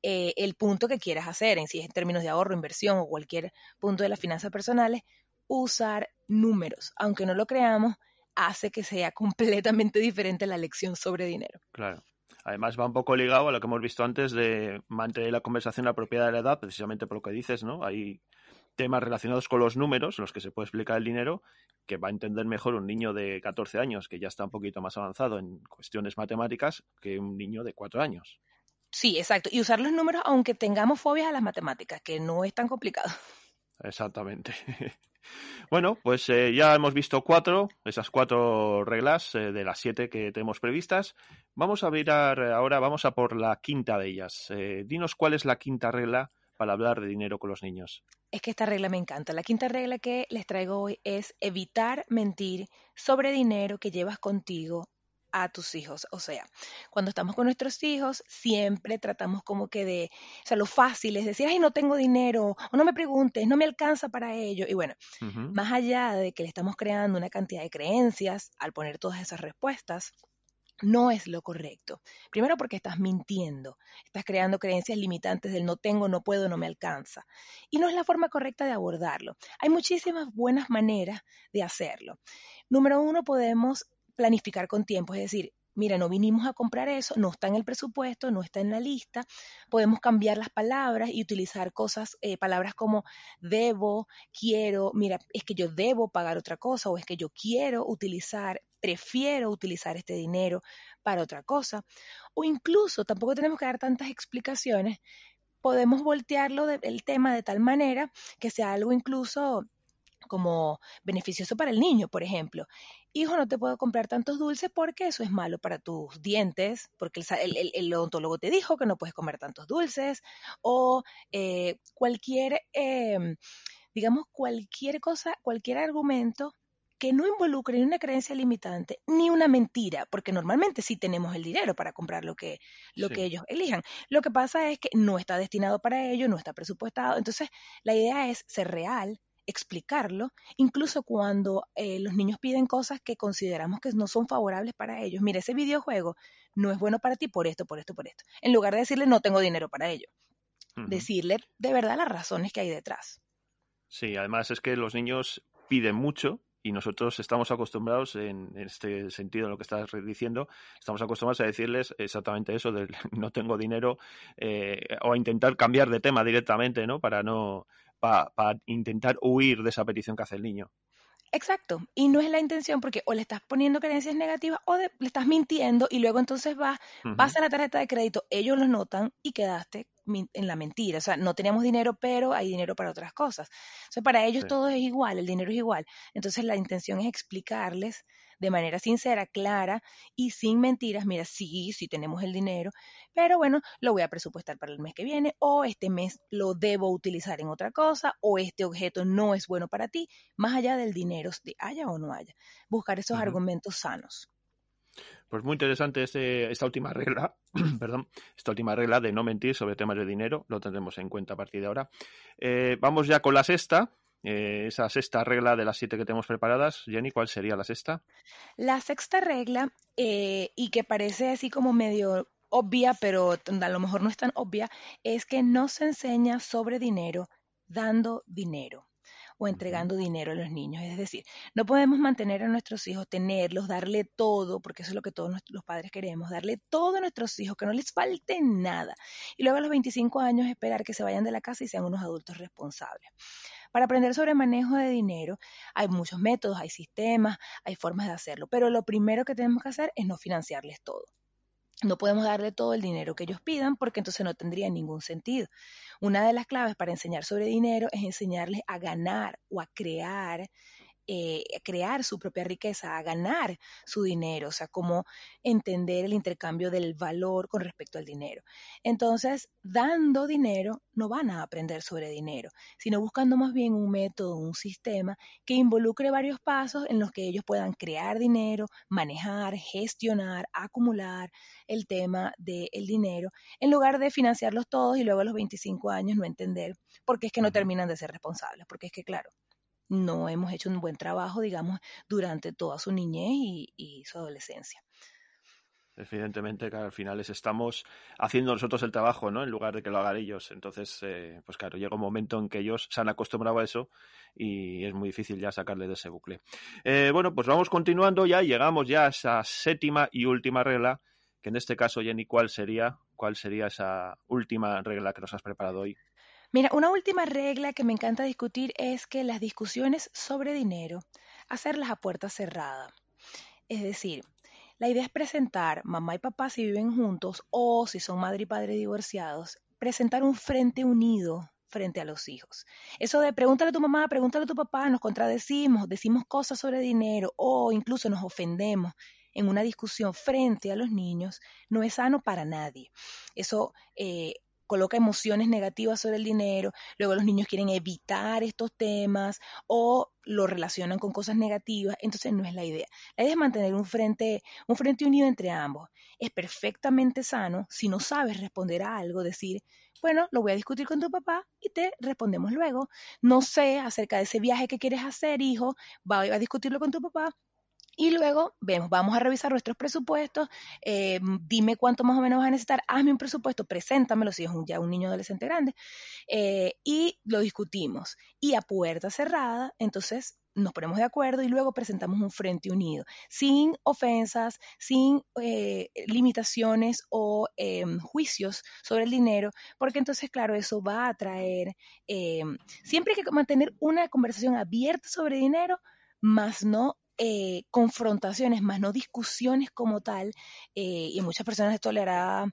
eh, el punto que quieras hacer, en si es en términos de ahorro, inversión o cualquier punto de las finanzas personales, usar números, aunque no lo creamos, hace que sea completamente diferente la lección sobre dinero. Claro. Además va un poco ligado a lo que hemos visto antes de mantener la conversación apropiada de la edad, precisamente por lo que dices, ¿no? Hay temas relacionados con los números, los que se puede explicar el dinero, que va a entender mejor un niño de 14 años, que ya está un poquito más avanzado en cuestiones matemáticas, que un niño de 4 años. Sí, exacto. Y usar los números aunque tengamos fobias a las matemáticas, que no es tan complicado. Exactamente. Bueno, pues eh, ya hemos visto cuatro, esas cuatro reglas eh, de las siete que tenemos previstas. Vamos a mirar ahora, vamos a por la quinta de ellas. Eh, dinos cuál es la quinta regla para hablar de dinero con los niños. Es que esta regla me encanta. La quinta regla que les traigo hoy es evitar mentir sobre dinero que llevas contigo a tus hijos. O sea, cuando estamos con nuestros hijos, siempre tratamos como que de, o sea, lo fácil es decir, ay, no tengo dinero, o no me preguntes, no me alcanza para ello. Y bueno, más allá de que le estamos creando una cantidad de creencias al poner todas esas respuestas, no es lo correcto. Primero porque estás mintiendo, estás creando creencias limitantes del no tengo, no puedo, no me alcanza. Y no es la forma correcta de abordarlo. Hay muchísimas buenas maneras de hacerlo. Número uno, podemos planificar con tiempo, es decir, mira, no vinimos a comprar eso, no está en el presupuesto, no está en la lista, podemos cambiar las palabras y utilizar cosas, eh, palabras como debo, quiero, mira, es que yo debo pagar otra cosa o es que yo quiero utilizar, prefiero utilizar este dinero para otra cosa, o incluso tampoco tenemos que dar tantas explicaciones, podemos voltearlo el tema de tal manera que sea algo incluso como beneficioso para el niño, por ejemplo. Hijo, no te puedo comprar tantos dulces porque eso es malo para tus dientes, porque el, odontólogo te dijo que no puedes comer tantos dulces, o eh, cualquier, em, digamos, cualquier cosa, cualquier argumento que no involucre ni una creencia limitante ni una mentira, porque normalmente sí tenemos el dinero para comprar lo que, lo que ellos elijan. Lo que pasa es que no está destinado para ello, no está presupuestado. Entonces, la idea es ser real, explicarlo, incluso cuando eh, los niños piden cosas que consideramos que no son favorables para ellos. Mira, ese videojuego no es bueno para ti por esto, por esto, por esto. En lugar de decirle no tengo dinero para ello. Decirle de verdad las razones que hay detrás. Sí, además es que los niños piden mucho y nosotros estamos acostumbrados en este sentido, en lo que estás diciendo, estamos acostumbrados a decirles exactamente eso del no tengo dinero eh, o a intentar cambiar de tema directamente, ¿no? Para no para intentar huir de esa petición que hace el niño. Exacto, y no es la intención porque o le estás poniendo creencias negativas o le estás mintiendo y luego entonces vas, pasa la tarjeta de crédito, ellos lo notan y quedaste en la mentira. O sea, no teníamos dinero, pero hay dinero para otras cosas. O sea, para ellos todo es igual, el dinero es igual. Entonces la intención es explicarles de manera sincera, clara y sin mentiras, mira, sí, sí tenemos el dinero, pero bueno, lo voy a presupuestar para el mes que viene o este mes lo debo utilizar en otra cosa o este objeto no es bueno para ti, más allá del dinero, de haya o no haya. Buscar esos argumentos sanos. Pues muy interesante este, esta última regla, perdón, esta última regla de no mentir sobre temas de dinero, lo tendremos en cuenta a partir de ahora. Eh, vamos ya con la sexta, eh, esa sexta regla de las siete que tenemos preparadas. Jenny, ¿cuál sería la sexta? La sexta regla, eh, y que parece así como medio obvia, pero a lo mejor no es tan obvia, es que no se enseña sobre dinero dando dinero o entregando dinero a los niños. Es decir, no podemos mantener a nuestros hijos, tenerlos, darle todo, porque eso es lo que todos los padres queremos, darle todo a nuestros hijos, que no les falte nada. Y luego a los 25 años esperar que se vayan de la casa y sean unos adultos responsables. Para aprender sobre manejo de dinero hay muchos métodos, hay sistemas, hay formas de hacerlo, pero lo primero que tenemos que hacer es no financiarles todo. No podemos darle todo el dinero que ellos pidan porque entonces no tendría ningún sentido. Una de las claves para enseñar sobre dinero es enseñarles a ganar o a crear eh, crear su propia riqueza, a ganar su dinero, o sea, cómo entender el intercambio del valor con respecto al dinero. Entonces, dando dinero, no van a aprender sobre dinero, sino buscando más bien un método, un sistema que involucre varios pasos en los que ellos puedan crear dinero, manejar, gestionar, acumular el tema del dinero, en lugar de financiarlos todos y luego a los 25 años no entender por qué es que no terminan de ser responsables, porque es que, claro, no hemos hecho un buen trabajo, digamos, durante toda su niñez y, su adolescencia. Evidentemente, que al final les estamos haciendo nosotros el trabajo, ¿no? En lugar de que lo hagan ellos. Entonces, eh, pues claro, llega un momento en que ellos se han acostumbrado a eso y es muy difícil ya sacarle de ese bucle. Eh, bueno, pues vamos continuando ya y llegamos ya a esa séptima y última regla, que en este caso, Jenny, ¿cuál sería? ¿Cuál sería esa última regla que nos has preparado hoy? Mira, una última regla que me encanta discutir es que las discusiones sobre dinero, hacerlas a puerta cerrada. Es decir, la idea es presentar mamá y papá si viven juntos o si son madre y padre divorciados, presentar un frente unido frente a los hijos. Eso de pregúntale a tu mamá, pregúntale a tu papá, nos contradecimos, decimos cosas sobre dinero o incluso nos ofendemos en una discusión frente a los niños, no es sano para nadie. Eso eh, coloca emociones negativas sobre el dinero, luego los niños quieren evitar estos temas o lo relacionan con cosas negativas, entonces no es la idea. La idea es mantener un frente, un frente unido entre ambos. Es perfectamente sano si no sabes responder a algo, decir, bueno, lo voy a discutir con tu papá y te respondemos luego. No sé acerca de ese viaje que quieres hacer, hijo, va a discutirlo con tu papá, y luego vemos, vamos a revisar nuestros presupuestos, eh, dime cuánto más o menos vas a necesitar, hazme un presupuesto, preséntamelo si es ya un niño adolescente grande, eh, y lo discutimos. Y a puerta cerrada, entonces nos ponemos de acuerdo y luego presentamos un frente unido, sin ofensas, sin eh, limitaciones o em, juicios sobre el dinero, porque entonces, claro, eso va a traer, em, siempre hay que mantener una conversación abierta sobre dinero, más no eh, confrontaciones, más no discusiones como tal, eh, y muchas personas esto le hará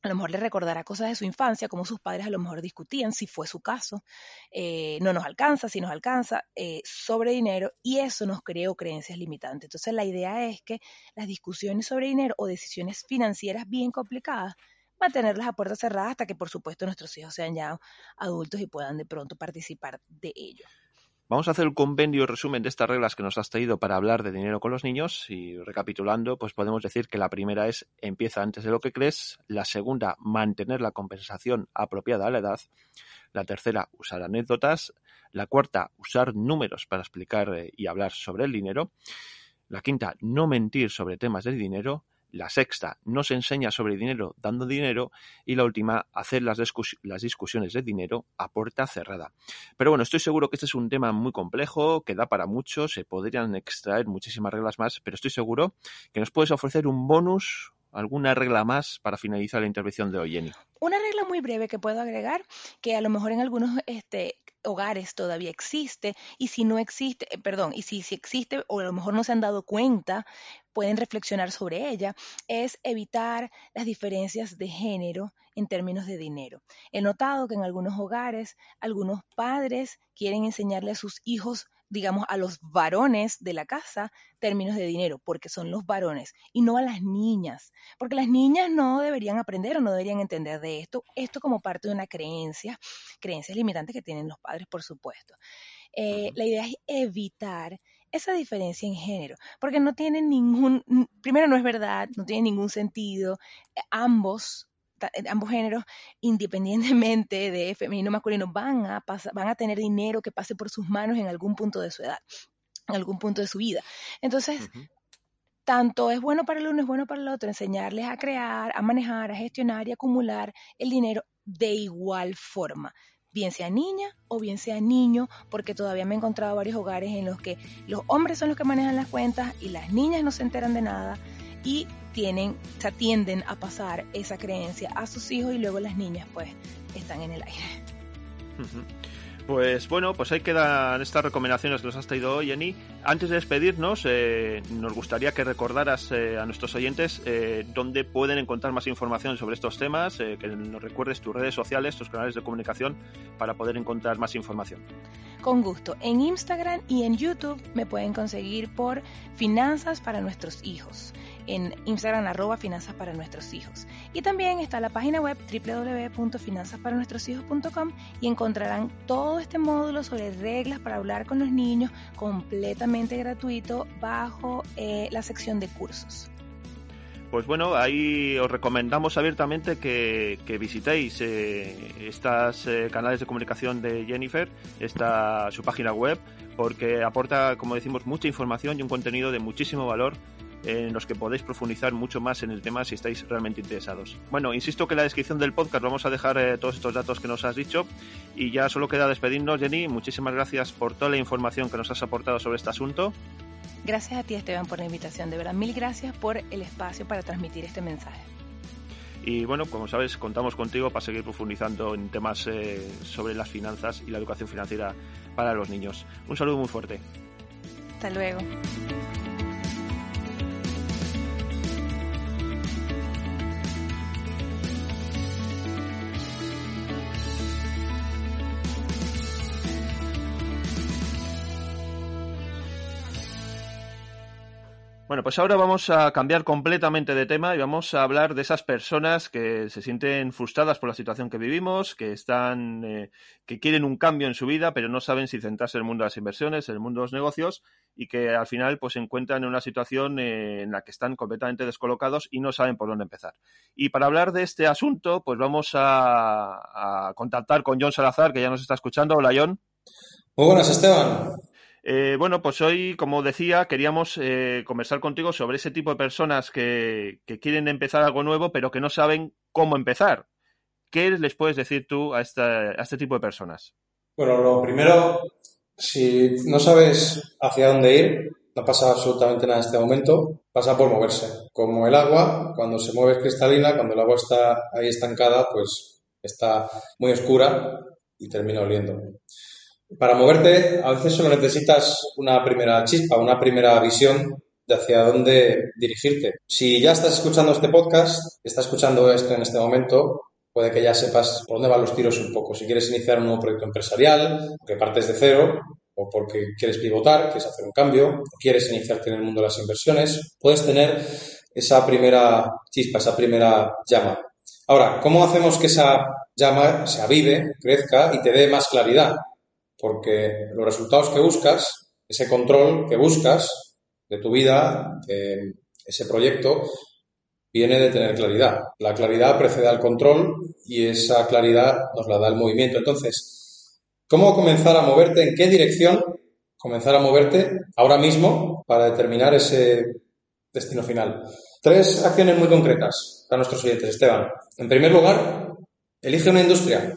a lo mejor le recordará cosas de su infancia, como sus padres a lo mejor discutían, si fue su caso, eh, no nos alcanza, si nos alcanza, sobre dinero, y eso nos creó creencias limitantes. Entonces la idea es que las discusiones sobre dinero o decisiones financieras bien complicadas, mantenerlas a puerta cerrada hasta que por supuesto nuestros hijos sean ya adultos y puedan de pronto participar de ello. Vamos a hacer el convenio y resumen de estas reglas que nos has traído para hablar de dinero con los niños y recapitulando, pues podemos decir que la primera es empieza antes de lo que crees, la segunda mantener la compensación apropiada a la edad, la tercera usar anécdotas, la cuarta usar números para explicar eh, y hablar sobre el dinero, la quinta no mentir sobre temas del dinero, la sexta, no se enseña sobre dinero dando dinero. Y la última, hacer las, las, discusiones de dinero a puerta cerrada. Pero bueno, estoy seguro que este es un tema muy complejo, que da para mucho, se podrían extraer muchísimas reglas más, pero estoy seguro que nos puedes ofrecer un bonus, alguna regla más para finalizar la intervención de hoy, Jenny. Una regla muy breve que puedo agregar, que a lo mejor en algunos este, hogares todavía existe y si no existe, eh, perdón, y si, si existe o a lo mejor no se han dado cuenta, pueden reflexionar sobre ella, es evitar las diferencias de género en términos de dinero. He notado que en algunos hogares algunos padres quieren enseñarle a sus hijos digamos, a los varones de la casa términos de dinero, porque son los varones, y no a las niñas, porque las niñas no deberían aprender o no deberían entender de esto, esto como parte de una creencia, creencias limitantes que tienen los padres, por supuesto. Eh, la idea es evitar esa diferencia en género, porque no tiene ningún, primero no es verdad, no tiene ningún sentido, eh, ambos ambos géneros, independientemente de femenino o masculino, van a, van a tener dinero que pase por sus manos en algún punto de su edad, en algún punto de su vida. Entonces, tanto es bueno para el uno, es bueno para el otro, enseñarles a crear, a manejar, a gestionar y acumular el dinero de igual forma bien sea niña o bien sea niño, porque todavía me he encontrado varios hogares en los que los hombres son los que manejan las cuentas y las niñas no se enteran de nada y tienen, se tienden a pasar esa creencia a sus hijos y luego las niñas pues están en el aire. Pues bueno, pues ahí quedan estas recomendaciones que nos has traído hoy, Jenny. Antes de despedirnos, eh, nos gustaría que recordaras eh, a nuestros oyentes eh, dónde pueden encontrar más información sobre estos temas, que nos recuerdes tus redes sociales, tus canales de comunicación, para poder encontrar más información. Con gusto. En Instagram y en YouTube me pueden conseguir por Finanzas para nuestros hijos en Instagram arroba finanzas para nuestros hijos. Y también está la página web www.finanzasparanuestroshijos.com y encontrarán todo este módulo sobre reglas para hablar con los niños completamente gratuito bajo eh, la sección de cursos. Pues bueno, ahí os recomendamos abiertamente que, visitéis eh, estos eh, canales de comunicación de Jennifer, esta, su página web, porque aporta, como decimos, mucha información y un contenido de muchísimo valor en los que podéis profundizar mucho más en el tema si estáis realmente interesados. Bueno, insisto que en la descripción del podcast vamos a dejar eh, todos estos datos que nos has dicho y ya solo queda despedirnos, Jenny. Muchísimas gracias por toda la información que nos has aportado sobre este asunto. Gracias a ti, Esteban, por la invitación. De verdad, mil gracias por el espacio para transmitir este mensaje. Y bueno, como sabes, contamos contigo para seguir profundizando en temas eh, sobre las finanzas y la educación financiera para los niños. Un saludo muy fuerte. Hasta luego. Bueno, pues ahora vamos a cambiar completamente de tema y vamos a hablar de esas personas que se sienten frustradas por la situación que vivimos, que están, eh, que quieren un cambio en su vida, pero no saben si centrarse en el mundo de las inversiones, en el mundo de los negocios, y que al final pues se encuentran en una situación eh, en la que están completamente descolocados y no saben por dónde empezar. Y para hablar de este asunto, pues vamos a, a contactar con John Salazar, que ya nos está escuchando. Hola, John. Muy buenas, Esteban. Eh, bueno, pues hoy, como decía, queríamos eh, conversar contigo sobre ese tipo de personas que, quieren empezar algo nuevo, pero que no saben cómo empezar. ¿Qué les puedes decir tú a, este tipo de personas? Bueno, lo primero, si no sabes hacia dónde ir, no pasa absolutamente nada en este momento, pasa por moverse. Como el agua, cuando se mueve cristalina, cuando el agua está ahí estancada, pues está muy oscura y termina oliendo. Para moverte, a veces solo necesitas una primera chispa, una primera visión de hacia dónde dirigirte. Si ya estás escuchando este podcast, estás escuchando esto en este momento, puede que ya sepas por dónde van los tiros un poco. Si quieres iniciar un nuevo proyecto empresarial, que partes de cero, o porque quieres pivotar, quieres hacer un cambio, o quieres iniciarte en el mundo de las inversiones, puedes tener esa primera chispa, esa primera llama. Ahora, ¿cómo hacemos que esa llama se avive, crezca y te dé más claridad? Porque los resultados que buscas, ese control que buscas de tu vida, de ese proyecto, viene de tener claridad. La claridad precede al control y esa claridad nos la da el movimiento. Entonces, ¿cómo comenzar a moverte? ¿En qué dirección comenzar a moverte ahora mismo para determinar ese destino final? Tres acciones muy concretas para nuestros oyentes, Esteban. En primer lugar, elige una industria.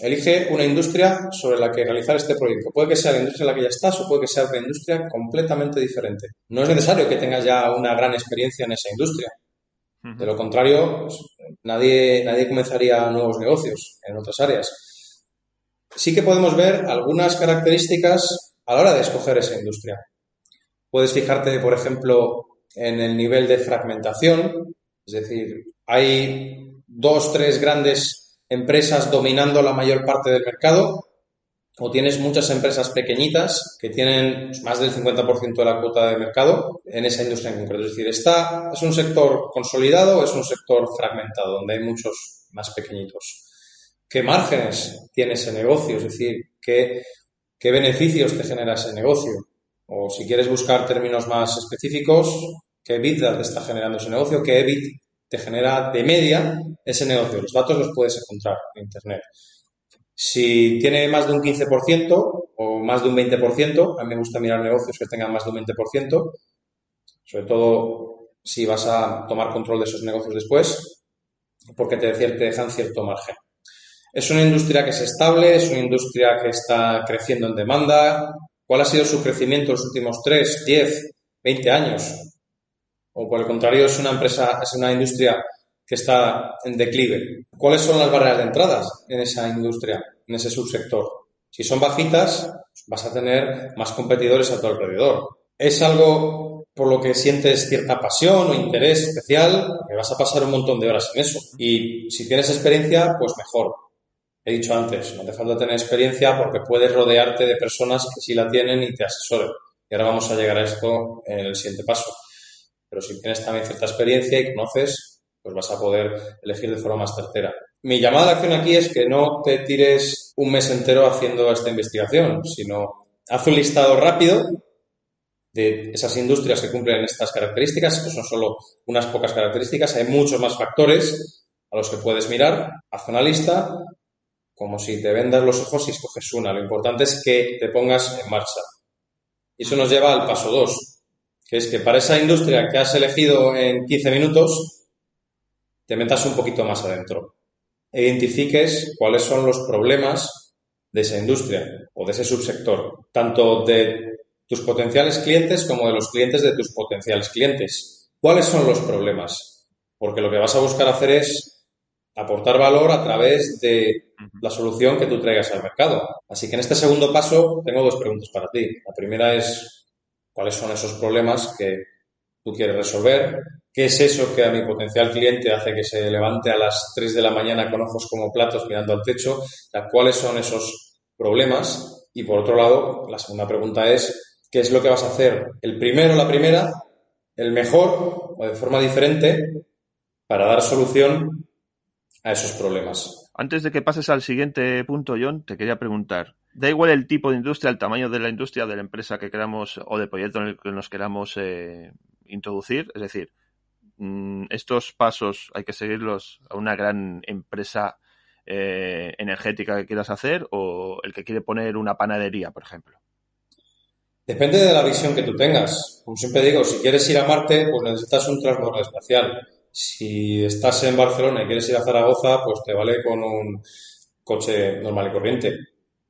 Elige una industria sobre la que realizar este proyecto. Puede que sea la industria en la que ya estás o puede que sea otra industria completamente diferente. No es necesario que tengas ya una gran experiencia en esa industria. De lo contrario, pues, nadie, nadie comenzaría nuevos negocios en otras áreas. Sí que podemos ver algunas características a la hora de escoger esa industria. Puedes fijarte, por ejemplo, en el nivel de fragmentación, es decir, hay dos, tres grandes empresas dominando la mayor parte del mercado o tienes muchas empresas pequeñitas que tienen más del 50% de la cuota de mercado en esa industria en concreto. Es decir, ¿está, ¿es un sector consolidado o es un sector fragmentado donde hay muchos más pequeñitos? ¿Qué márgenes tiene ese negocio? Es decir, ¿qué, qué beneficios te genera ese negocio? O si quieres buscar términos más específicos, ¿qué EBITDA te está generando ese negocio? ¿Qué EBIT te genera de media ese negocio. Los datos los puedes encontrar en Internet. Si tiene más de un 15% o más de un 20%, a mí me gusta mirar negocios que tengan más de un 20%, sobre todo si vas a tomar control de esos negocios después, porque te, te dejan cierto margen. Es una industria que es estable, es una industria que está creciendo en demanda. ¿Cuál ha sido su crecimiento en los últimos 3, 10, 20 años? O por el contrario, es una empresa, es una industria que está en declive. ¿Cuáles son las barreras de entradas en esa industria, en ese subsector? Si son bajitas, vas a tener más competidores a tu alrededor. Es algo por lo que sientes cierta pasión o interés especial, vas a pasar un montón de horas en eso. Y si tienes experiencia, pues mejor he dicho antes, no te falta tener experiencia porque puedes rodearte de personas que sí la tienen y te asesoren. Y ahora vamos a llegar a esto en el siguiente paso. Pero si tienes también cierta experiencia y conoces, pues vas a poder elegir de forma más certera. Mi llamada de acción aquí es que no te tires un mes entero haciendo esta investigación, sino haz un listado rápido de esas industrias que cumplen estas características, que son solo unas pocas características, hay muchos más factores a los que puedes mirar, haz una lista como si te vendas los ojos y escoges una. Lo importante es que te pongas en marcha. Y eso nos lleva al paso 2, que es que para esa industria que has elegido en 15 minutos, te metas un poquito más adentro. E identifiques cuáles son los problemas de esa industria o de ese subsector, tanto de tus potenciales clientes como de los clientes de tus potenciales clientes. ¿Cuáles son los problemas? Porque lo que vas a buscar hacer es aportar valor a través de la solución que tú traigas al mercado. Así que en este segundo paso tengo dos preguntas para ti. La primera es, ¿cuáles son esos problemas que tú quieres resolver? ¿Qué es eso que a mi potencial cliente hace que se levante a las 3 de la mañana con ojos como platos mirando al techo? ¿Cuáles son esos problemas? Y por otro lado, la segunda pregunta es, ¿qué es lo que vas a hacer? ¿El primero, la primera, el mejor o de forma diferente para dar solución a esos problemas. Antes de que pases al siguiente punto, John, te quería preguntar. Da igual el tipo de industria, el tamaño de la industria, de la empresa que queramos o del proyecto en el que nos queramos eh, introducir. Es decir, mm, estos pasos hay que seguirlos a una gran empresa eh, energética que quieras hacer o el que quiere poner una panadería, por ejemplo. Depende de la visión que tú tengas. Como siempre digo, si quieres ir a Marte, pues necesitas un transbordador espacial si estás en Barcelona y quieres ir a Zaragoza, pues te vale con un coche normal y corriente.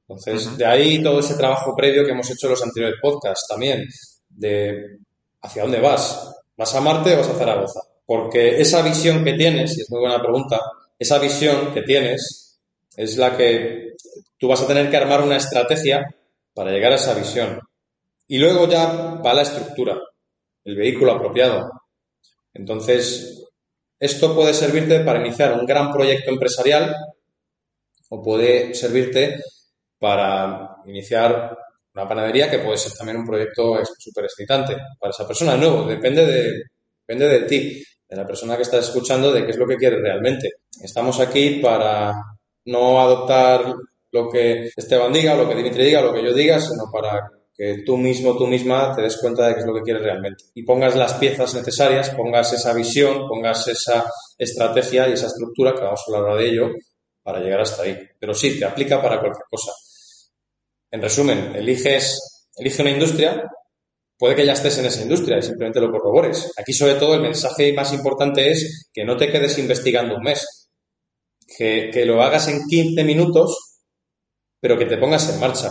Entonces, de ahí todo ese trabajo previo que hemos hecho en los anteriores podcasts también, de hacia dónde vas. ¿Vas a Marte o vas a Zaragoza? Porque esa visión que tienes, y es muy buena pregunta, esa visión que tienes es la que tú vas a tener que armar una estrategia para llegar a esa visión. Y luego ya va la estructura, el vehículo apropiado. Entonces, esto puede servirte para iniciar un gran proyecto empresarial o puede servirte para iniciar una panadería que puede ser también un proyecto súper excitante para esa persona. De nuevo, depende de, depende de ti, de la persona que estás escuchando, de qué es lo que quieres realmente. Estamos aquí para no adoptar lo que Esteban diga, lo que Dimitri diga, lo que yo diga, sino para que tú mismo, tú misma te des cuenta de qué es lo que quieres realmente. Y pongas las piezas necesarias, pongas esa visión, pongas esa estrategia y esa estructura, que vamos a hablar de ello, para llegar hasta ahí. Pero sí, te aplica para cualquier cosa. En resumen, eliges, elige una industria, puede que ya estés en esa industria y simplemente lo corrobores. Aquí, sobre todo, el mensaje más importante es que no te quedes investigando un mes, que, que lo hagas en 15 minutos, pero que te pongas en marcha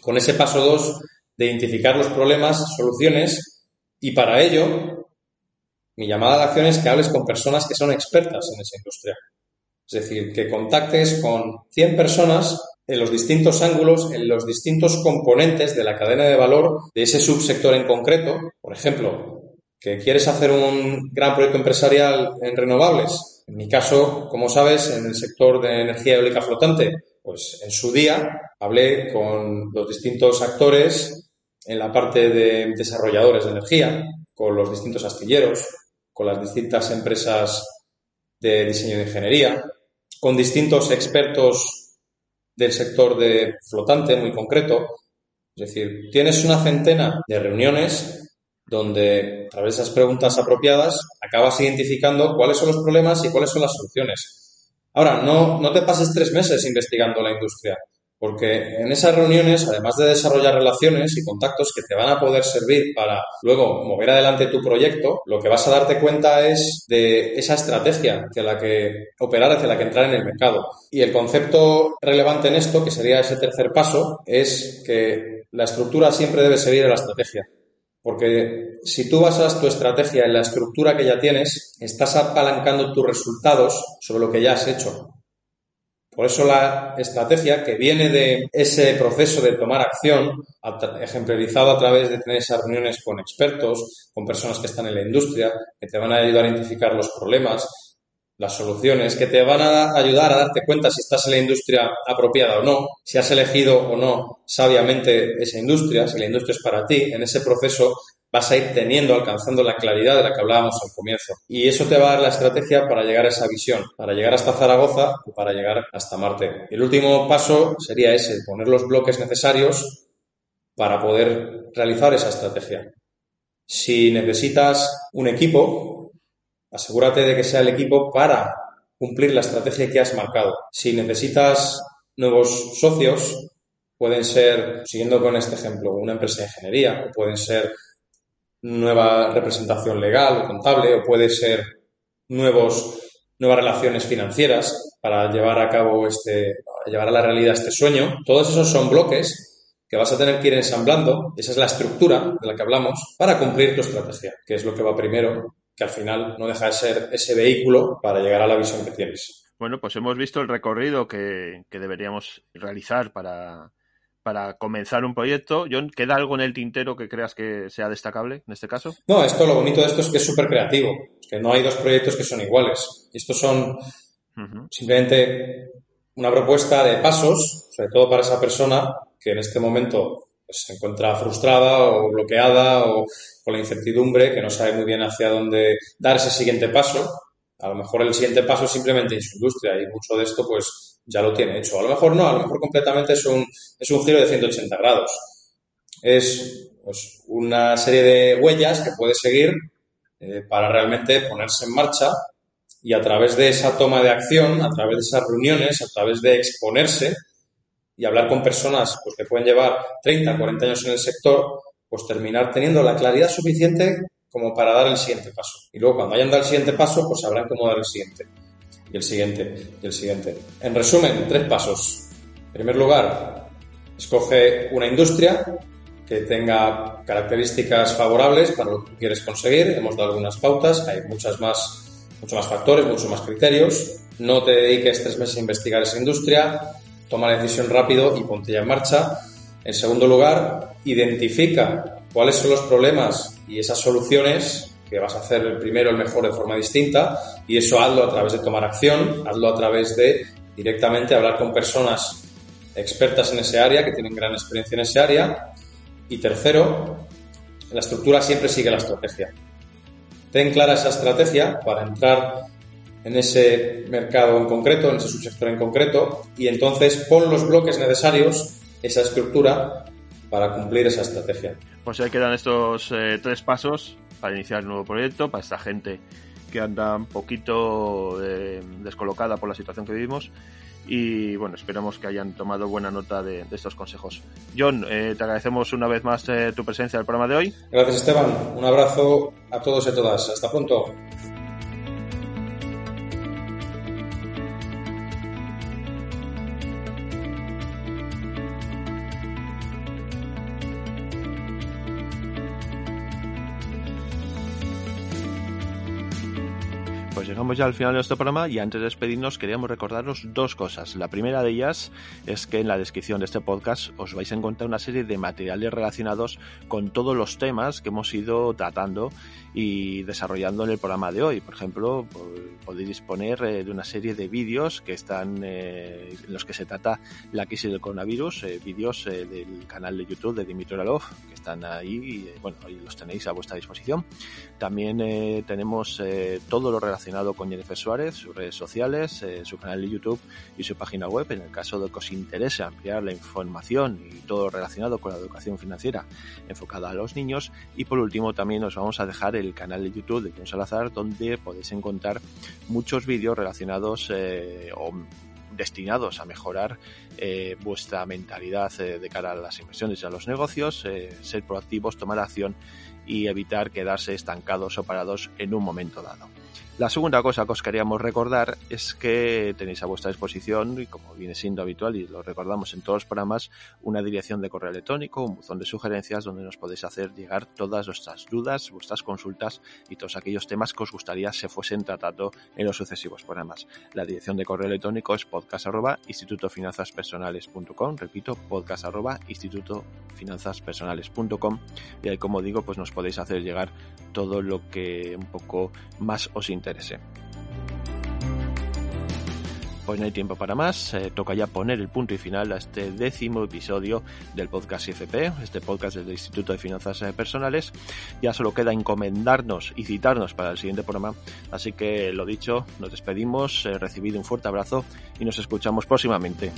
con ese paso 2 de identificar los problemas, soluciones, y para ello, mi llamada de acción es que hables con personas que son expertas en esa industria. Es decir, que contactes con 100 personas en los distintos ángulos, en los distintos componentes de la cadena de valor de ese subsector en concreto. Por ejemplo, que quieres hacer un gran proyecto empresarial en renovables. En mi caso, como sabes, en el sector de energía eólica flotante, pues en su día hablé con los distintos actores en la parte de desarrolladores de energía, con los distintos astilleros, con las distintas empresas de diseño de ingeniería, con distintos expertos del sector de flotante muy concreto. Es decir, tienes una centena de reuniones donde a través de esas preguntas apropiadas acabas identificando cuáles son los problemas y cuáles son las soluciones. Ahora, no, no te pases tres meses investigando la industria. Porque en esas reuniones, además de desarrollar relaciones y contactos que te van a poder servir para luego mover adelante tu proyecto, lo que vas a darte cuenta es de esa estrategia hacia la que operar, hacia la que entrar en el mercado. Y el concepto relevante en esto, que sería ese tercer paso, es que la estructura siempre debe seguir a la estrategia. Porque si tú basas tu estrategia en la estructura que ya tienes, estás apalancando tus resultados sobre lo que ya has hecho. Por eso la estrategia que viene de ese proceso de tomar acción, ejemplarizado a través de tener esas reuniones con expertos, con personas que están en la industria, que te van a ayudar a identificar los problemas, las soluciones, que te van a ayudar a darte cuenta si estás en la industria apropiada o no, si has elegido o no sabiamente esa industria, si la industria es para ti, en ese proceso vas a ir teniendo, alcanzando la claridad de la que hablábamos al comienzo. Y eso te va a dar la estrategia para llegar a esa visión, para llegar hasta Zaragoza o para llegar hasta Marte. el último paso sería ese, poner los bloques necesarios para poder realizar esa estrategia. Si necesitas un equipo, asegúrate de que sea el equipo para cumplir la estrategia que has marcado. Si necesitas nuevos socios, pueden ser, siguiendo con este ejemplo, una empresa de ingeniería, o pueden ser nueva representación legal o contable, o puede ser nuevos, nuevas relaciones financieras para llevar a cabo este, llevar a la realidad este sueño. Todos esos son bloques que vas a tener que ir ensamblando. Esa es la estructura de la que hablamos para cumplir tu estrategia, que es lo que va primero, que al final no deja de ser ese vehículo para llegar a la visión que tienes. Bueno, pues hemos visto el recorrido que, que deberíamos realizar para, para comenzar un proyecto. John, ¿queda algo en el tintero que creas que sea destacable en este caso? No, esto lo bonito de esto es que es súper creativo, que no hay dos proyectos que son iguales. Estos son simplemente una propuesta de pasos, sobre todo para esa persona que en este momento pues, se encuentra frustrada o bloqueada o con la incertidumbre, que no sabe muy bien hacia dónde dar ese siguiente paso. A lo mejor el siguiente paso es simplemente en su industria y mucho de esto pues ya lo tiene hecho. A lo mejor no, a lo mejor completamente es un, es un giro de 180 grados. Es pues, una serie de huellas que puede seguir eh, para realmente ponerse en marcha y a través de esa toma de acción, a través de esas reuniones, a través de exponerse y hablar con personas pues, que pueden llevar 30, 40 años en el sector, pues terminar teniendo la claridad suficiente como para dar el siguiente paso. Y luego cuando hayan dado el siguiente paso, pues sabrán cómo dar el siguiente y el siguiente y el siguiente. En resumen, tres pasos. En primer lugar, escoge una industria que tenga características favorables para lo que quieres conseguir. Hemos dado algunas pautas, hay muchas más, muchos más factores, muchos más criterios. No te dediques tres meses a investigar esa industria, toma la decisión rápido y ponte ya en marcha. En segundo lugar, identifica cuáles son los problemas y esas soluciones que vas a hacer el primero, el mejor de forma distinta y eso hazlo a través de tomar acción, hazlo a través de directamente hablar con personas expertas en ese área, que tienen gran experiencia en ese área. Y tercero, la estructura siempre sigue la estrategia. Ten clara esa estrategia para entrar en ese mercado en concreto, en ese subsector en concreto, y entonces pon los bloques necesarios, esa estructura, para cumplir esa estrategia. Pues ahí quedan estos eh, tres pasos para iniciar el nuevo proyecto, para esta gente que anda un poquito eh, descolocada por la situación que vivimos. Y bueno, esperamos que hayan tomado buena nota de, estos consejos. John, eh, te agradecemos una vez más eh, tu presencia en programa de hoy. Gracias, Esteban. Un abrazo a todos y a todas. Hasta pronto. Ya al final de nuestro programa y antes de despedirnos queríamos recordaros dos cosas. La primera de ellas es que en la descripción de este podcast os vais a encontrar una serie de materiales relacionados con todos los temas que hemos ido tratando y desarrollando en el programa de hoy. Por ejemplo, podéis disponer eh, de una serie de vídeos que están eh, en los que se trata la crisis del coronavirus, eh, vídeos del canal de YouTube de Dimitri Oralov, que están ahí, y, bueno, ahí los tenéis a vuestra disposición. También tenemos todo lo relacionado con Jennifer Suárez, sus redes sociales, eh, su canal de YouTube y su página web, en el caso de que os interese ampliar la información y todo relacionado con la educación financiera enfocada a los niños. Y por último también os vamos a dejar el canal de YouTube de John Salazar, donde podéis encontrar muchos vídeos relacionados eh, o destinados a mejorar eh, vuestra mentalidad eh, de cara a las inversiones y a los negocios, ser proactivos, tomar acción y evitar quedarse estancados o parados en un momento dado. La segunda cosa que os queríamos recordar es que tenéis a vuestra disposición, y como viene siendo habitual y lo recordamos en todos los programas, una dirección de correo electrónico, un buzón de sugerencias donde nos podéis hacer llegar todas vuestras dudas, vuestras consultas y todos aquellos temas que os gustaría se fuesen tratando en los sucesivos programas. La dirección de correo electrónico es podcast arroba repito, podcast arroba y ahí como digo pues nos podéis hacer llegar todo lo que un poco más os interesa pues no hay tiempo para más, eh, toca ya poner el punto y final a este décimo episodio del podcast IFP, este podcast del Instituto de Finanzas eh, Personales. Ya solo queda encomendarnos y citarnos para el siguiente programa, así que lo dicho, nos despedimos, eh, recibido un fuerte abrazo y nos escuchamos próximamente.